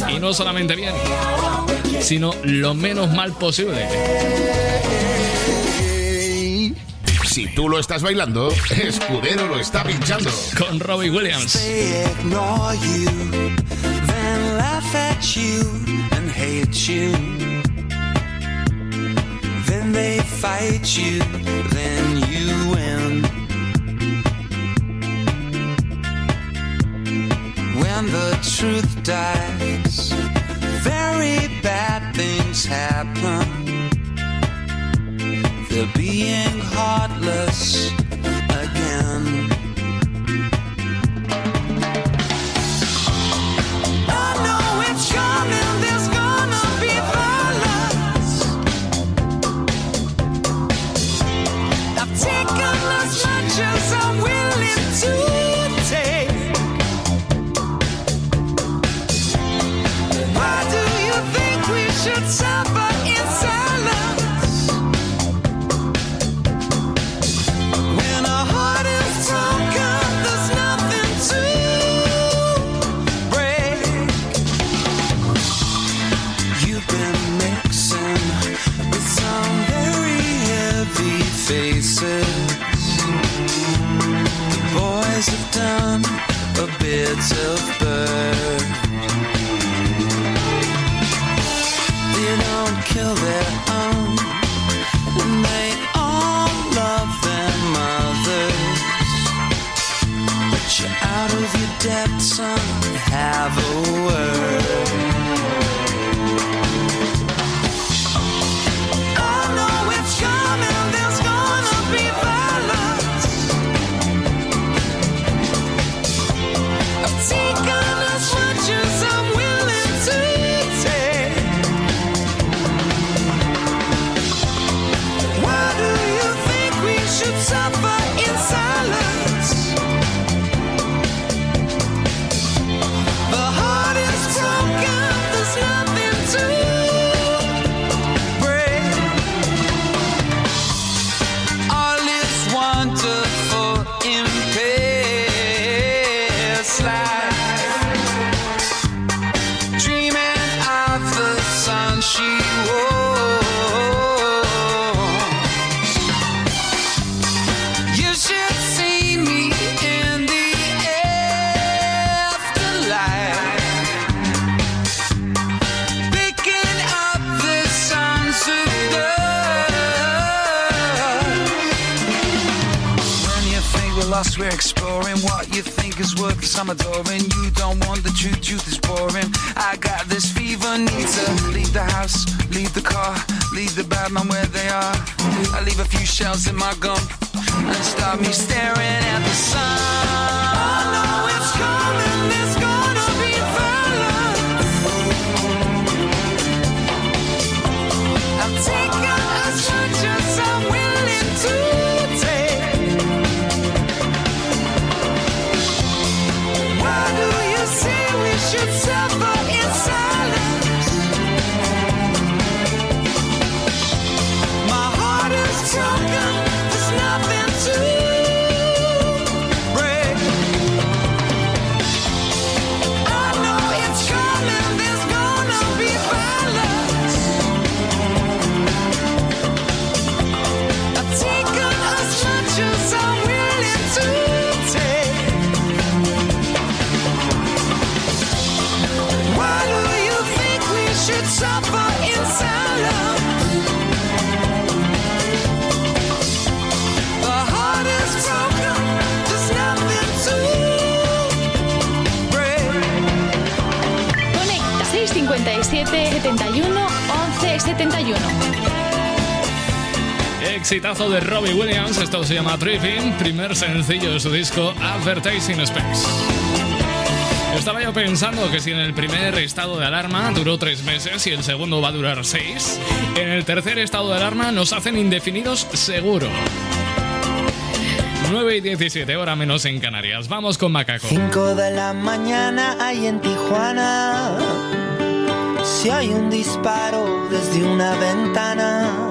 Y no solamente bien, sino lo menos mal posible. Si tú lo estás bailando, Escudero lo está pinchando. Con Robbie Williams. fight you, then you win. When the truth dies, very bad things happen. They're being heartless. I'm adoring. You don't want the truth, truth is boring. I got this fever, need to leave the house, leave the car, leave the bad man where they are. I leave a few shells in my gum and stop me staring at the sun. I know it's coming. De Robbie Williams, esto se llama Tripping, primer sencillo de su disco Advertising Space. Estaba yo pensando que si en el primer estado de alarma duró tres meses y el segundo va a durar seis, en el tercer estado de alarma nos hacen indefinidos seguro. 9 y 17, hora menos en Canarias. Vamos con Macaco. 5 de la mañana hay en Tijuana. Si hay un disparo desde una ventana.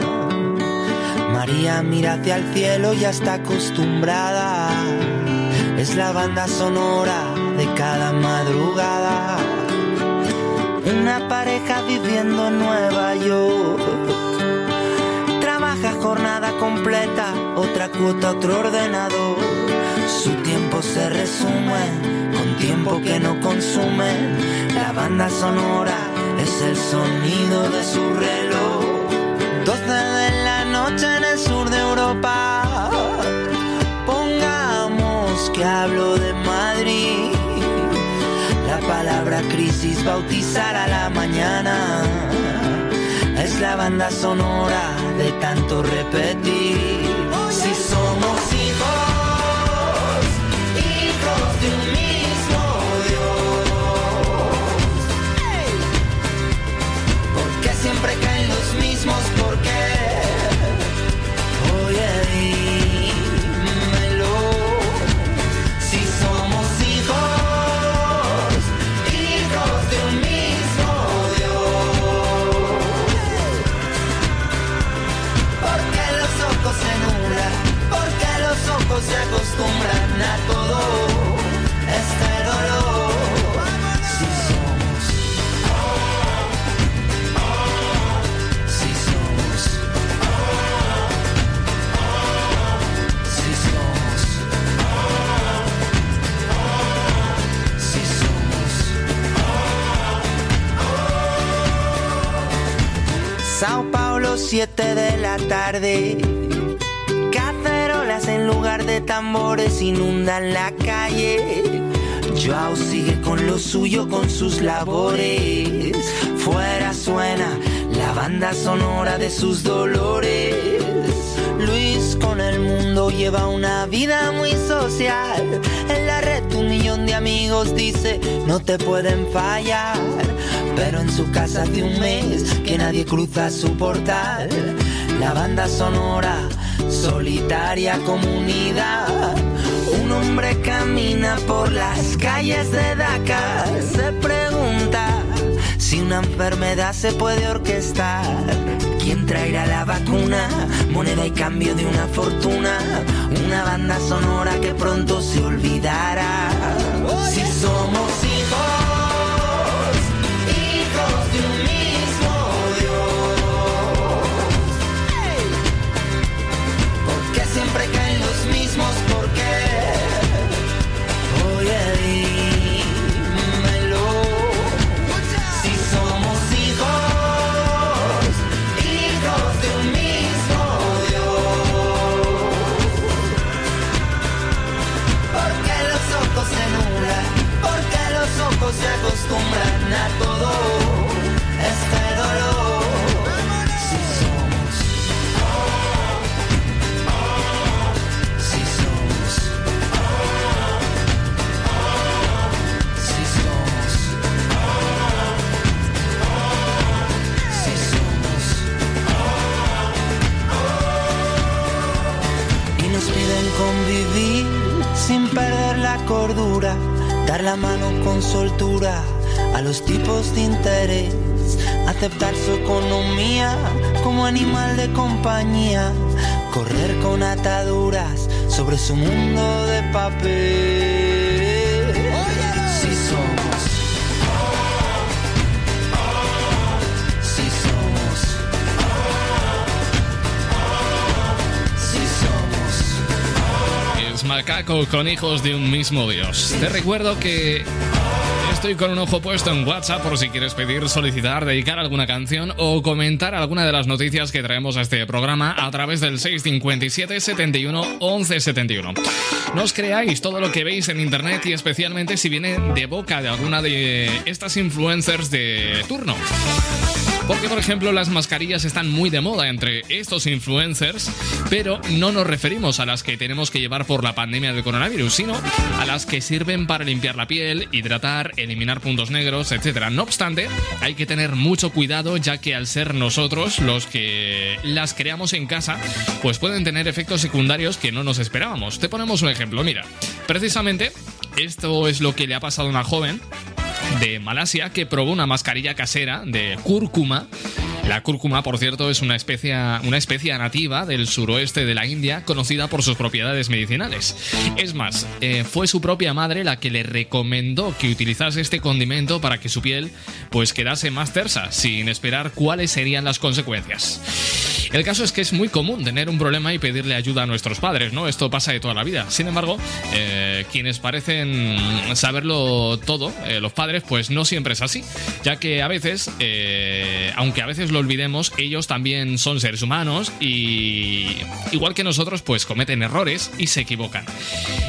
Mira hacia el cielo, ya está acostumbrada. Es la banda sonora de cada madrugada. Una pareja viviendo en Nueva York. Trabaja jornada completa, otra cuota, otro ordenador. Su tiempo se resume con tiempo que no consume. La banda sonora es el sonido de su reloj. 12 bautizar a la mañana. Es la banda sonora de tanto repetir. 7 de la tarde. Cacerolas en lugar de tambores inundan la calle. Joao sigue con lo suyo, con sus labores. Fuera suena la banda sonora de sus dolores. Luis con el mundo lleva una vida muy social. En la un millón de amigos dice no te pueden fallar. Pero en su casa hace un mes que nadie cruza su portal. La banda sonora, solitaria comunidad. Un hombre camina por las calles de Dakar. Se pregunta si una enfermedad se puede orquestar. ¿Quién traerá la vacuna? Moneda y cambio de una fortuna. Una banda sonora que pronto se olvidará. Si somos hijos, acostumbran a todo. Este dolor? Si somos, si somos, si somos, si somos. Y nos piden convivir sin perder la cordura, dar la mano con soltura a los tipos de interés, aceptar su economía como animal de compañía, correr con ataduras sobre su mundo de papel. Si si somos, si somos. Es macaco con hijos de un mismo Dios. Te recuerdo que estoy con un ojo puesto en WhatsApp por si quieres pedir, solicitar, dedicar alguna canción o comentar alguna de las noticias que traemos a este programa a través del 657 71 11 71. No os creáis todo lo que veis en internet y especialmente si viene de boca de alguna de estas influencers de turno. Porque, por ejemplo, las mascarillas están muy de moda entre estos influencers, pero no nos referimos a las que tenemos que llevar por la pandemia del coronavirus, sino a las que sirven para limpiar la piel, hidratar, eliminar puntos negros, etc. No obstante, hay que tener mucho cuidado ya que al ser nosotros los que las creamos en casa, pues pueden tener efectos secundarios que no nos esperábamos. Te ponemos un ejemplo, mira, precisamente esto es lo que le ha pasado a una joven de Malasia que probó una mascarilla casera de cúrcuma. La cúrcuma, por cierto, es una especie, una especie nativa del suroeste de la India conocida por sus propiedades medicinales. Es más, eh, fue su propia madre la que le recomendó que utilizase este condimento para que su piel pues quedase más tersa, sin esperar cuáles serían las consecuencias. El caso es que es muy común tener un problema y pedirle ayuda a nuestros padres, ¿no? Esto pasa de toda la vida. Sin embargo, eh, quienes parecen saberlo todo, eh, los padres, pues no siempre es así. Ya que a veces, eh, aunque a veces lo olvidemos, ellos también son seres humanos y igual que nosotros, pues cometen errores y se equivocan.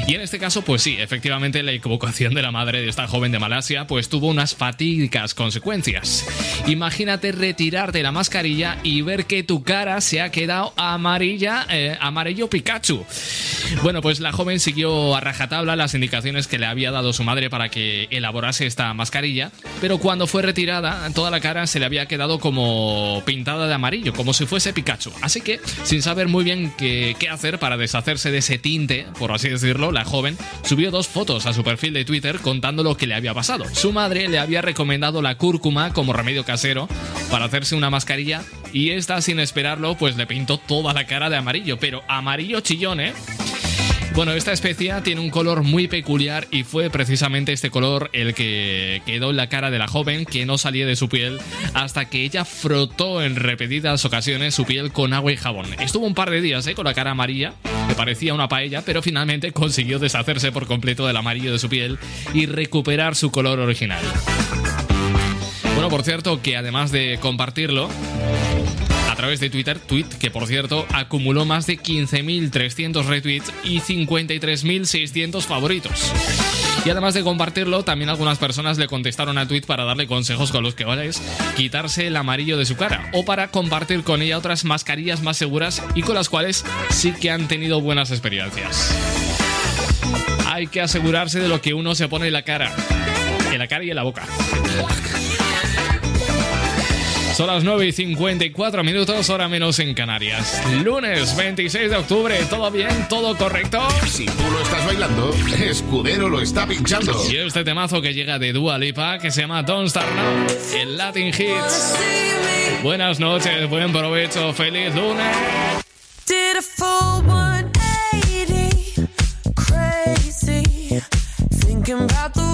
Y en este caso, pues sí, efectivamente la equivocación de la madre de esta joven de Malasia, pues tuvo unas fatídicas consecuencias. Imagínate retirarte la mascarilla y ver que tu cara se ha quedado amarilla, eh, amarillo Pikachu. Bueno, pues la joven siguió a rajatabla las indicaciones que le había dado su madre para que elaborase esta mascarilla, pero cuando fue retirada, toda la cara se le había quedado como pintada de amarillo, como si fuese Pikachu. Así que, sin saber muy bien qué, qué hacer para deshacerse de ese tinte, por así decirlo, la joven subió dos fotos a su perfil de Twitter contando lo que le había pasado. Su madre le había recomendado la cúrcuma como remedio casero para hacerse una mascarilla y esta, sin esperarlo, pues le pintó toda la cara de amarillo, pero amarillo chillón, ¿eh? Bueno, esta especia tiene un color muy peculiar y fue precisamente este color el que quedó en la cara de la joven que no salía de su piel hasta que ella frotó en repetidas ocasiones su piel con agua y jabón. Estuvo un par de días ¿eh? con la cara amarilla, que parecía una paella, pero finalmente consiguió deshacerse por completo del amarillo de su piel y recuperar su color original. Bueno, por cierto, que además de compartirlo, a través de Twitter, tweet que por cierto acumuló más de 15.300 retweets y 53.600 favoritos. Y además de compartirlo, también algunas personas le contestaron al tweet para darle consejos con los que vales quitarse el amarillo de su cara o para compartir con ella otras mascarillas más seguras y con las cuales sí que han tenido buenas experiencias. Hay que asegurarse de lo que uno se pone en la cara, en la cara y en la boca. Son las 9 y 54 minutos, hora menos en Canarias. Lunes 26 de octubre, ¿todo bien? ¿Todo correcto? Si tú lo estás bailando, Escudero lo está pinchando. Y este temazo que llega de Dua Lipa, que se llama Don't Start Now, el Latin Hits. Buenas noches, buen provecho, feliz lunes. Did a full 180, crazy. Thinking about the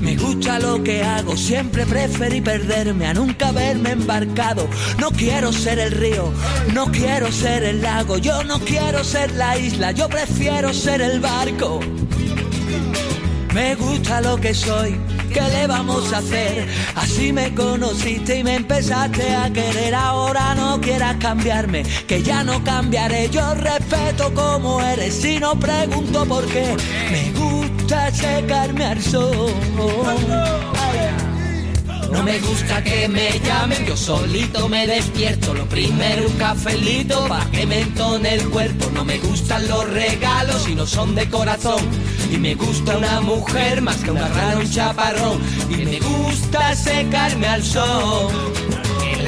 me gusta lo que hago. Siempre preferí perderme a nunca haberme embarcado. No quiero ser el río, no quiero ser el lago. Yo no quiero ser la isla, yo prefiero ser el barco. Me gusta lo que soy, ¿qué le vamos a hacer? Así me conociste y me empezaste a querer. Ahora no quieras cambiarme, que ya no cambiaré. Yo respeto como eres y no pregunto por qué. Me secarme al sol. No me gusta que me llamen, yo solito me despierto. Lo primero un cafelito pa' que me entone el cuerpo. No me gustan los regalos y no son de corazón. Y me gusta una mujer más que un garrano, un chaparrón. Y me gusta secarme al sol.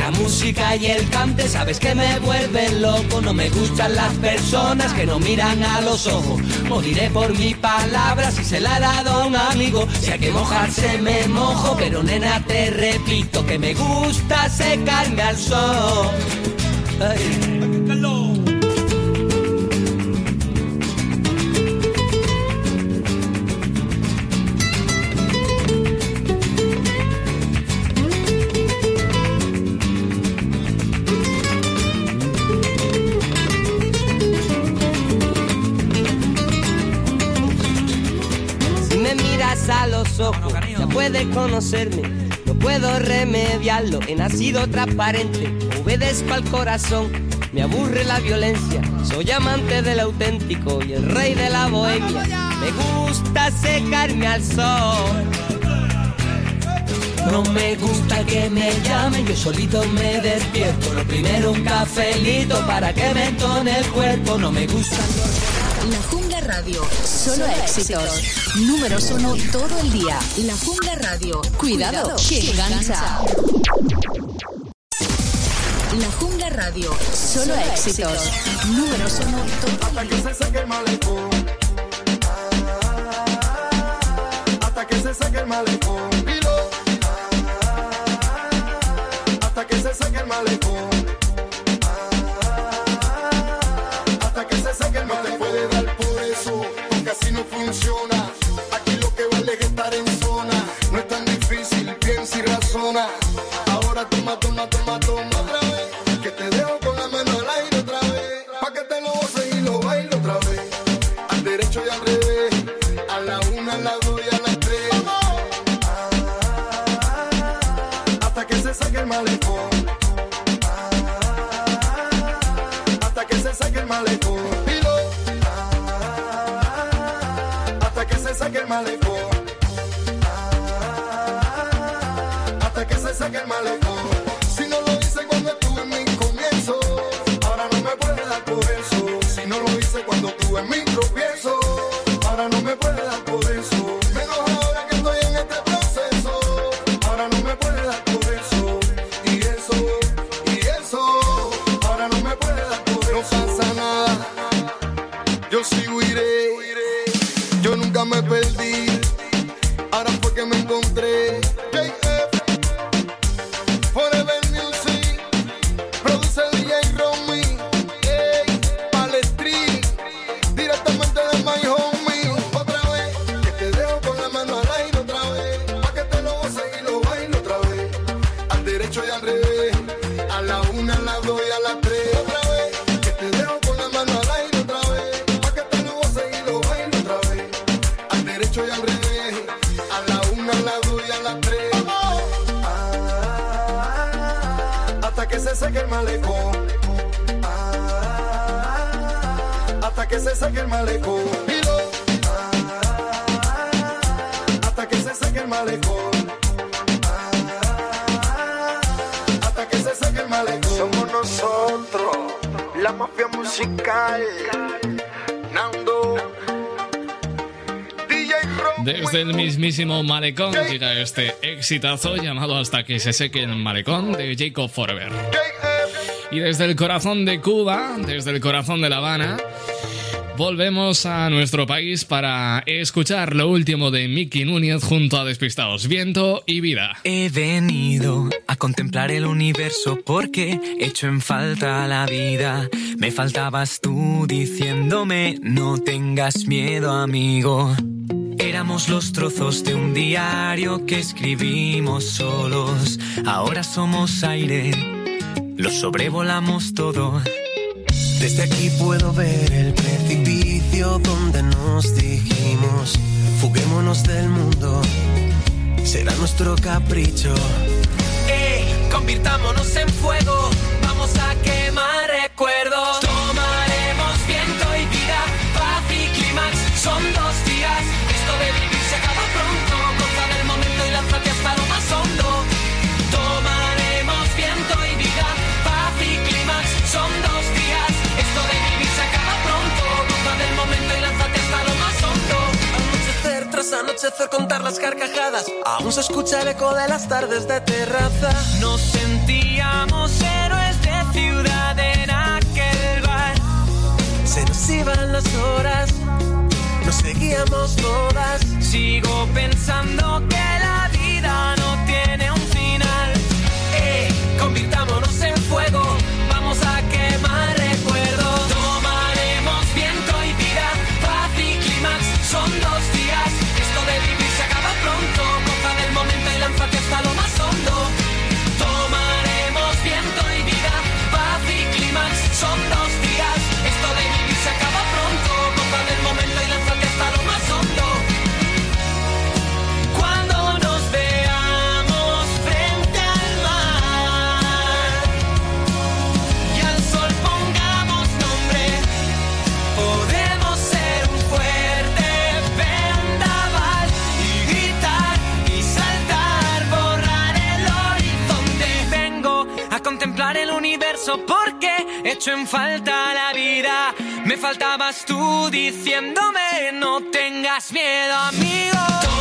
La música y el cante, sabes que me vuelven loco. No me gustan las personas que no miran a los ojos. Moriré por mi palabra si se la ha dado a un amigo. Si hay que mojarse, me mojo. Pero nena, te repito que me gusta secarme al sol. Conocerme. No puedo remediarlo, he nacido transparente. Obedezco al corazón, me aburre la violencia. Soy amante del auténtico y el rey de la bohemia. Me gusta secarme al sol. No me gusta que me llamen, yo solito me despierto. Lo primero un cafelito para que me entone el cuerpo. No me gusta La Jungla Radio. Solo éxitos. Números uno todo el día. La Jungla Radio. Cuidado, que engancha. La Jungla Radio. Solo éxitos. Números uno todo el día. se seque el malecón. Hasta que se seque el malecón. Hasta que se seque el malecón. Porque exitazo llamado Hasta que se seque el Malecón de Jacob Forever. Y desde el corazón de Cuba, desde el corazón de La Habana, volvemos a nuestro país para escuchar lo último de Mickey Núñez junto a Despistados, Viento y Vida. He venido a contemplar el universo porque echo en falta la vida. Me faltabas tú diciéndome no tengas miedo amigo. Éramos los trozos de un diario que escribimos solos. Ahora somos aire, lo sobrevolamos todo. Desde aquí puedo ver el precipicio donde nos dijimos, fuguémonos del mundo, será nuestro capricho. ¡Ey! Convirtámonos en fuego, las carcajadas, aún se escucha el eco de las tardes de terraza. Nos sentíamos héroes de ciudad en aquel bar. Se nos iban las horas, nos seguíamos todas. Sigo pensando que la en falta la vida. Me faltabas tú diciéndome no tengas miedo, amigo.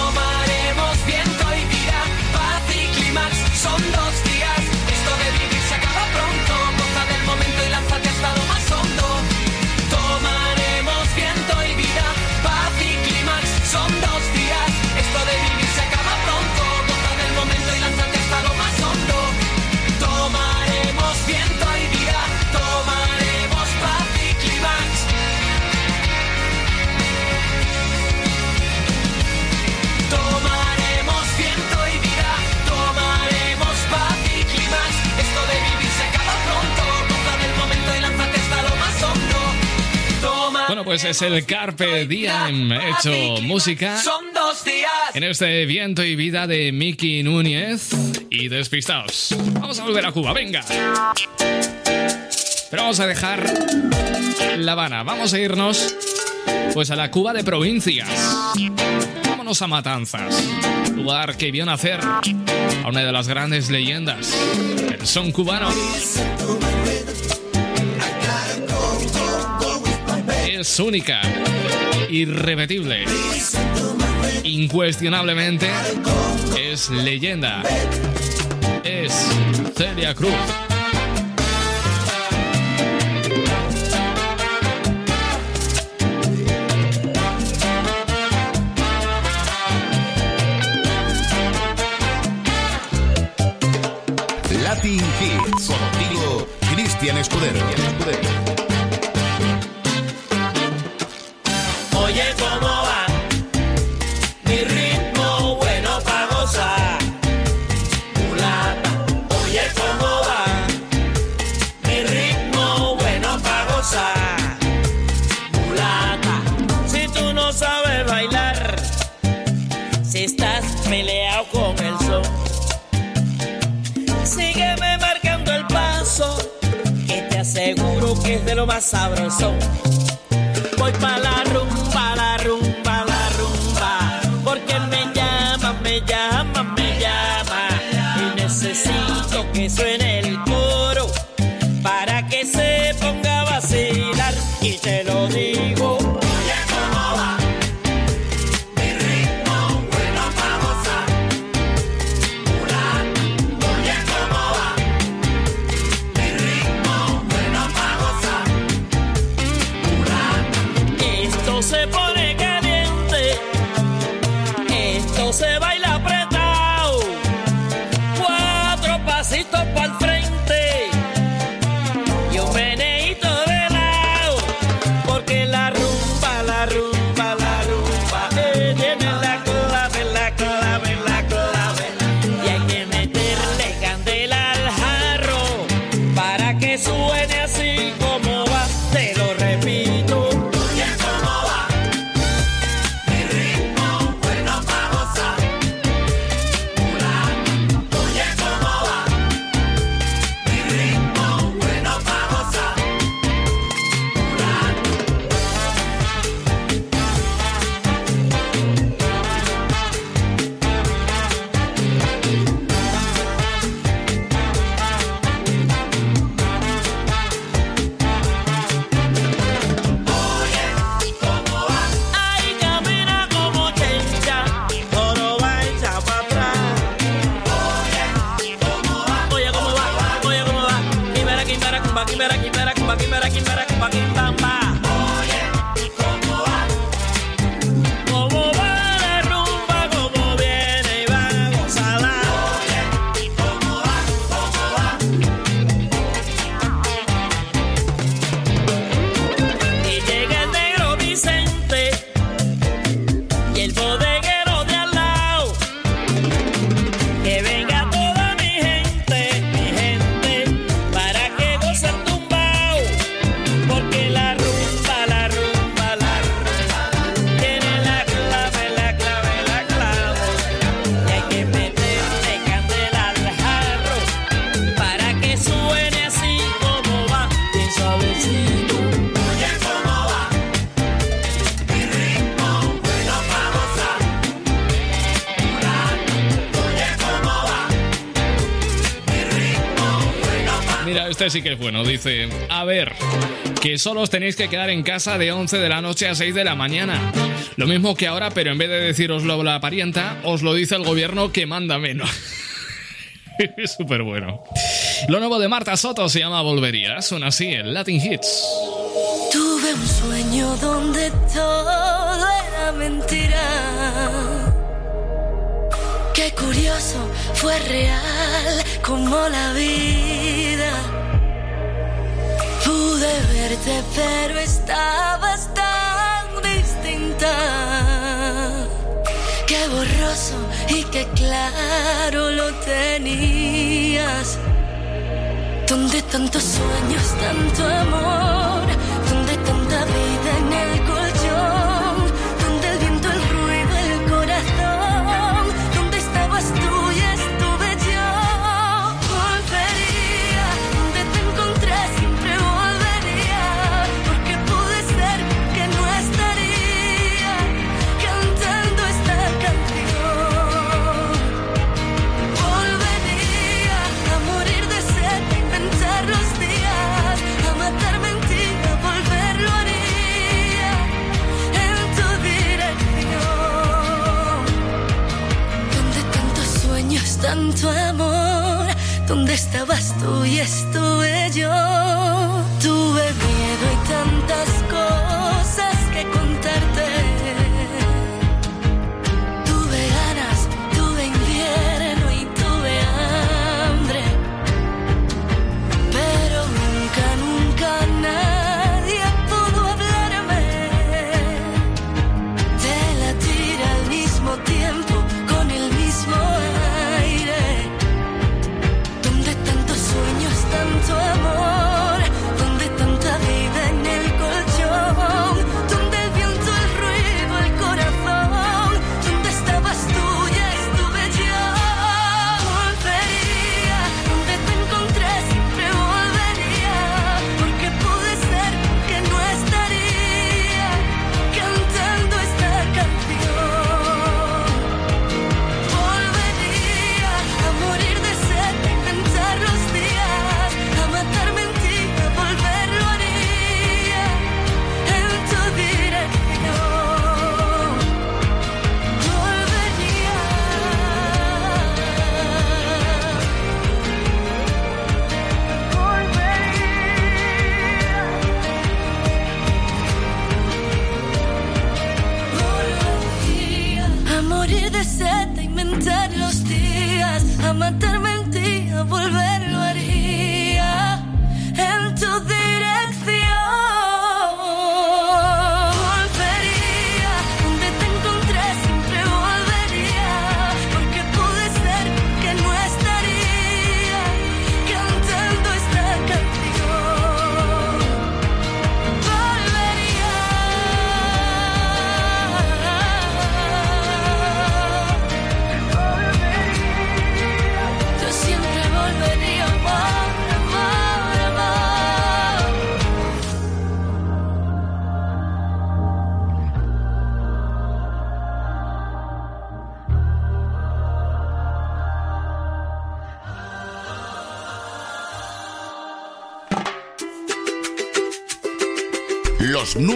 Pues es el Carpe Diem hecho música Son dos días. en este viento y vida de Mickey Núñez y Despistados. Vamos a volver a Cuba, venga. Pero vamos a dejar La Habana, vamos a irnos pues a la Cuba de provincias. Vámonos a Matanzas, lugar que vio nacer a una de las grandes leyendas del son cubano. Es única, irrepetible, incuestionablemente es leyenda. Es Celia Cruz. Latin Hits. Contigo, Cristian Escudero. seguro que es de lo más sabroso. Voy pa' la rumba, la rumba, la rumba, porque me llama, me llama, me llama. Y necesito que suene el coro para que se ponga a vacilar y te lo este sí que es bueno. Dice, a ver, que solo os tenéis que quedar en casa de 11 de la noche a 6 de la mañana. Lo mismo que ahora, pero en vez de deciroslo la parienta, os lo dice el gobierno que manda menos. es súper bueno. Lo nuevo de Marta Soto se llama Volvería. Suena así en Latin Hits. Tuve un sueño donde todo era mentira. Qué curioso, fue real como la vida verte, pero estabas tan distinta. Qué borroso y qué claro lo tenías. Donde tantos sueños, tanto amor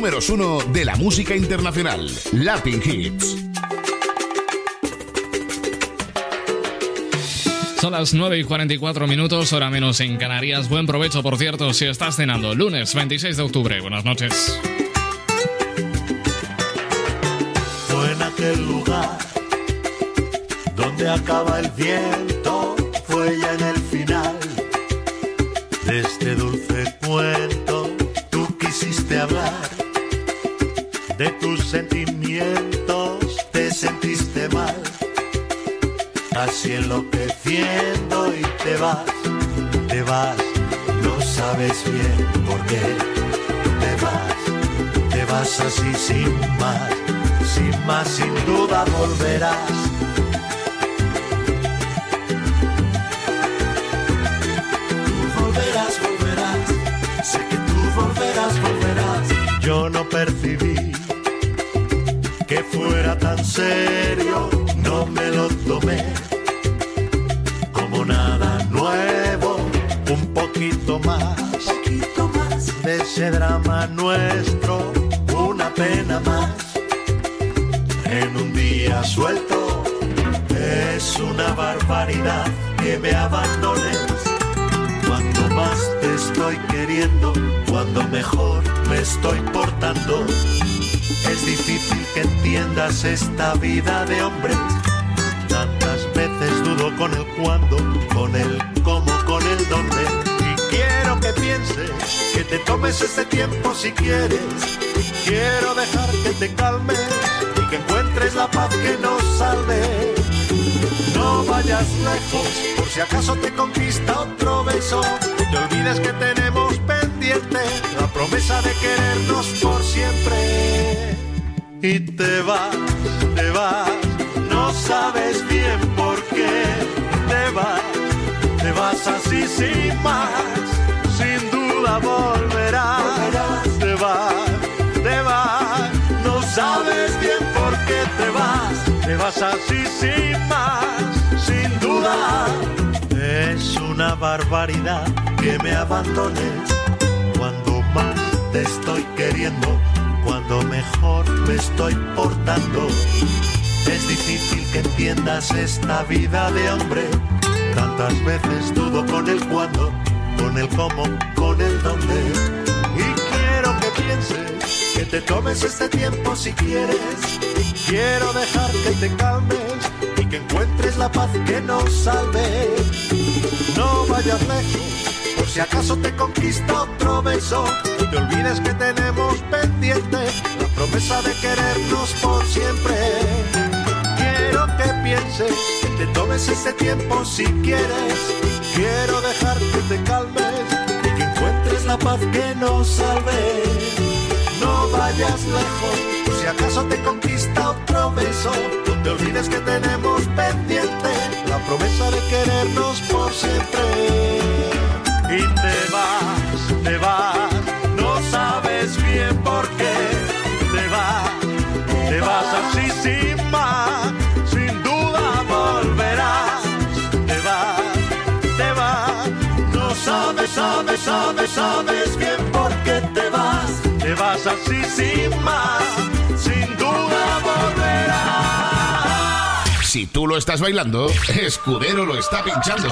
números uno de la música internacional, Latin Hits. Son las 9 y 44 minutos, hora menos en Canarias. Buen provecho, por cierto, si estás cenando. Lunes 26 de octubre. Buenas noches. Fue en aquel lugar donde acaba el viento, sabes bien por qué te vas, te vas así sin más, sin más, sin duda volverás. Tú volverás, volverás, sé que tú volverás, volverás. Yo no percibí que fuera tan serio, no me lo tomé como nada poquito más, poquito más de ese drama nuestro, una pena más en un día suelto. Es una barbaridad que me abandones cuando más te estoy queriendo, cuando mejor me estoy portando. Es difícil que entiendas esta vida de hombres. Tantas veces dudo con el cuándo, con el cómo, pienses, que te tomes este tiempo si quieres. Quiero dejar que te calmes y que encuentres la paz que nos salve. No vayas lejos, por si acaso te conquista otro beso. No te olvides que tenemos pendiente la promesa de querernos por siempre. Y te vas, te vas, no sabes bien por qué. Te vas, te vas así sin más, Te vas así sin más, sin duda. Es una barbaridad que me abandones cuando más te estoy queriendo, cuando mejor me estoy portando. Es difícil que entiendas esta vida de hombre. Tantas veces dudo con el cuándo, con el cómo, con el dónde. Pienses, que te tomes este tiempo si quieres. Quiero dejar que te calmes y que encuentres la paz que nos salve. No vayas lejos, por si acaso te conquista otro beso. No te olvides que tenemos pendiente la promesa de querernos por siempre. Quiero que pienses, que te tomes ese tiempo si quieres. Quiero dejar que te calmes encuentres la paz que nos salve. No vayas lejos, si acaso te conquista otro beso. No te olvides que tenemos pendiente la promesa de querernos por siempre. Y te vas, te vas, no sabes bien por sabes, sabes, bien por qué te vas. Te vas así sin más, sin duda volverás. Si tú lo estás bailando, Escudero lo está pinchando.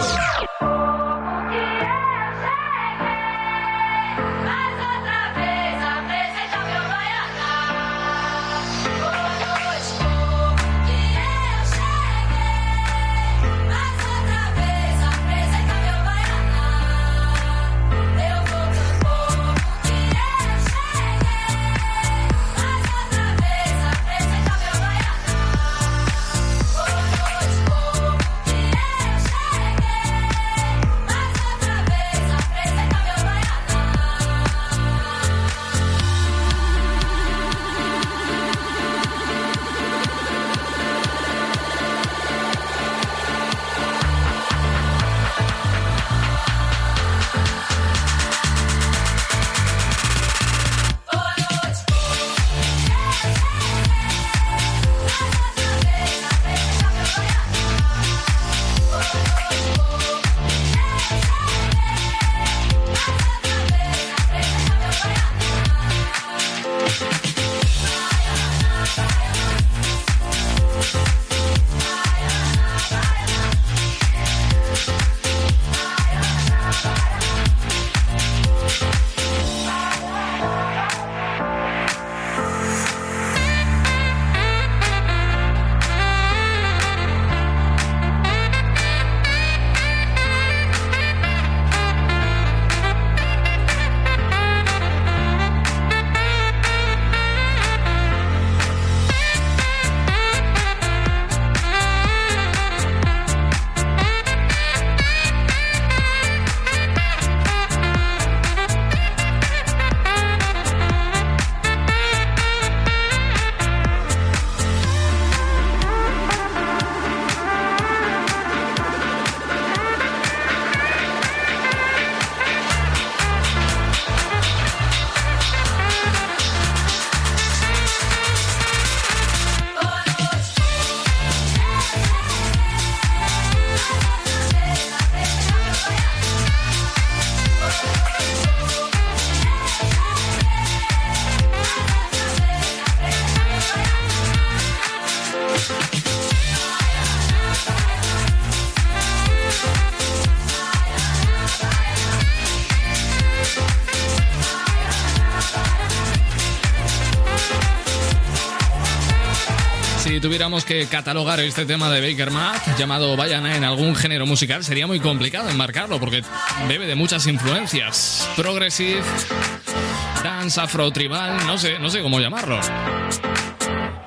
tuviéramos que catalogar este tema de Baker Math llamado Bayana en algún género musical, sería muy complicado enmarcarlo porque bebe de muchas influencias. Progressive, dance afro-tribal, no sé, no sé cómo llamarlo.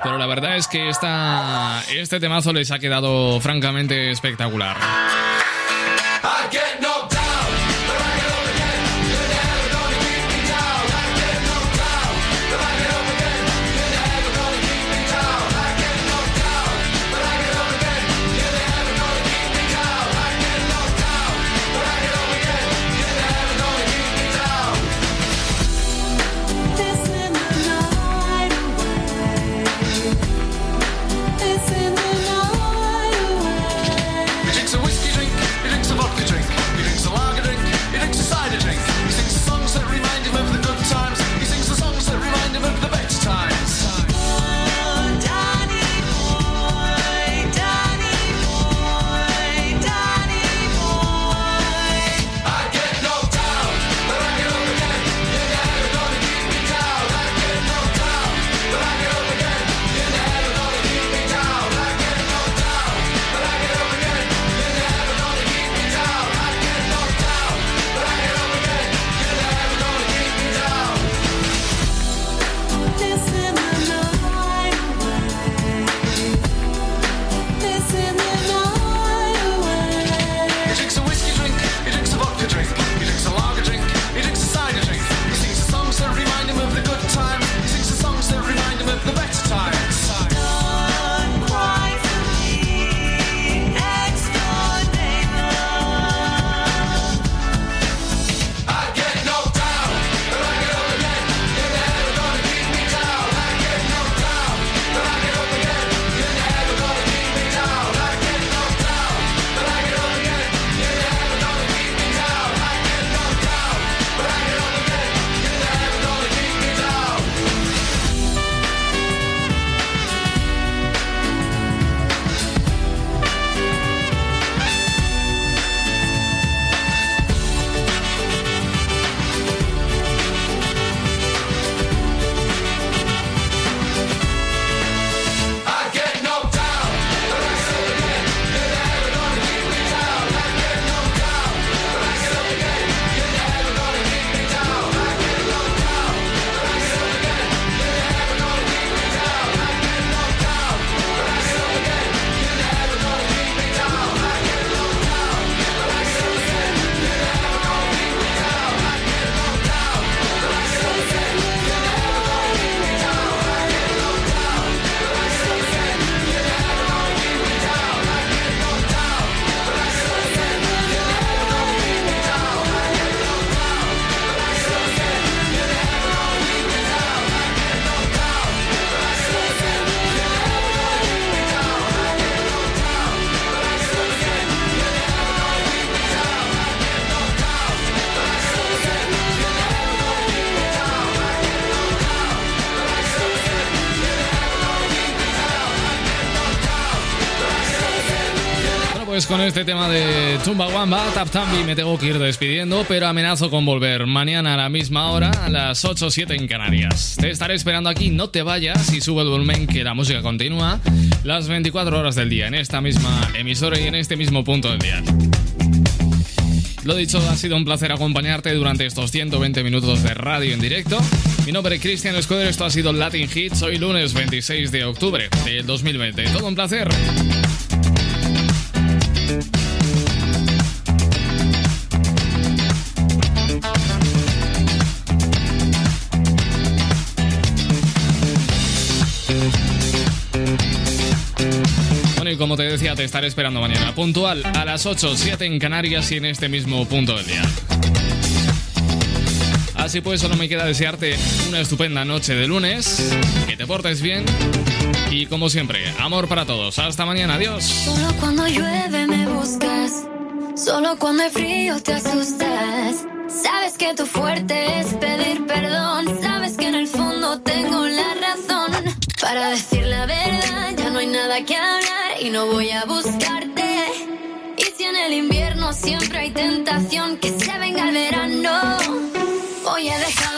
Pero la verdad es que esta, este temazo les ha quedado francamente espectacular. Pues con este tema de Tumba Wamba, Tap Tambi, me tengo que ir despidiendo, pero amenazo con volver mañana a la misma hora, a las 8 o 7 en Canarias. Te estaré esperando aquí, no te vayas y sube el volumen que la música continúa las 24 horas del día en esta misma emisora y en este mismo punto del día. Lo dicho, ha sido un placer acompañarte durante estos 120 minutos de radio en directo. Mi nombre es Cristian Escuder, esto ha sido Latin Hits, hoy lunes 26 de octubre del 2020. Todo un placer. Como te decía, te estaré esperando mañana, puntual a las 8, 7 en Canarias y en este mismo punto del día. Así pues, solo me queda desearte una estupenda noche de lunes, que te portes bien y como siempre, amor para todos. Hasta mañana, adiós. Solo cuando llueve me buscas, solo cuando hay frío te asustas. Sabes que tu fuerte es pedir perdón, sabes que en el fondo tengo la razón. Para decir no voy a buscarte. Y si en el invierno siempre hay tentación que se venga el verano, voy a dejar.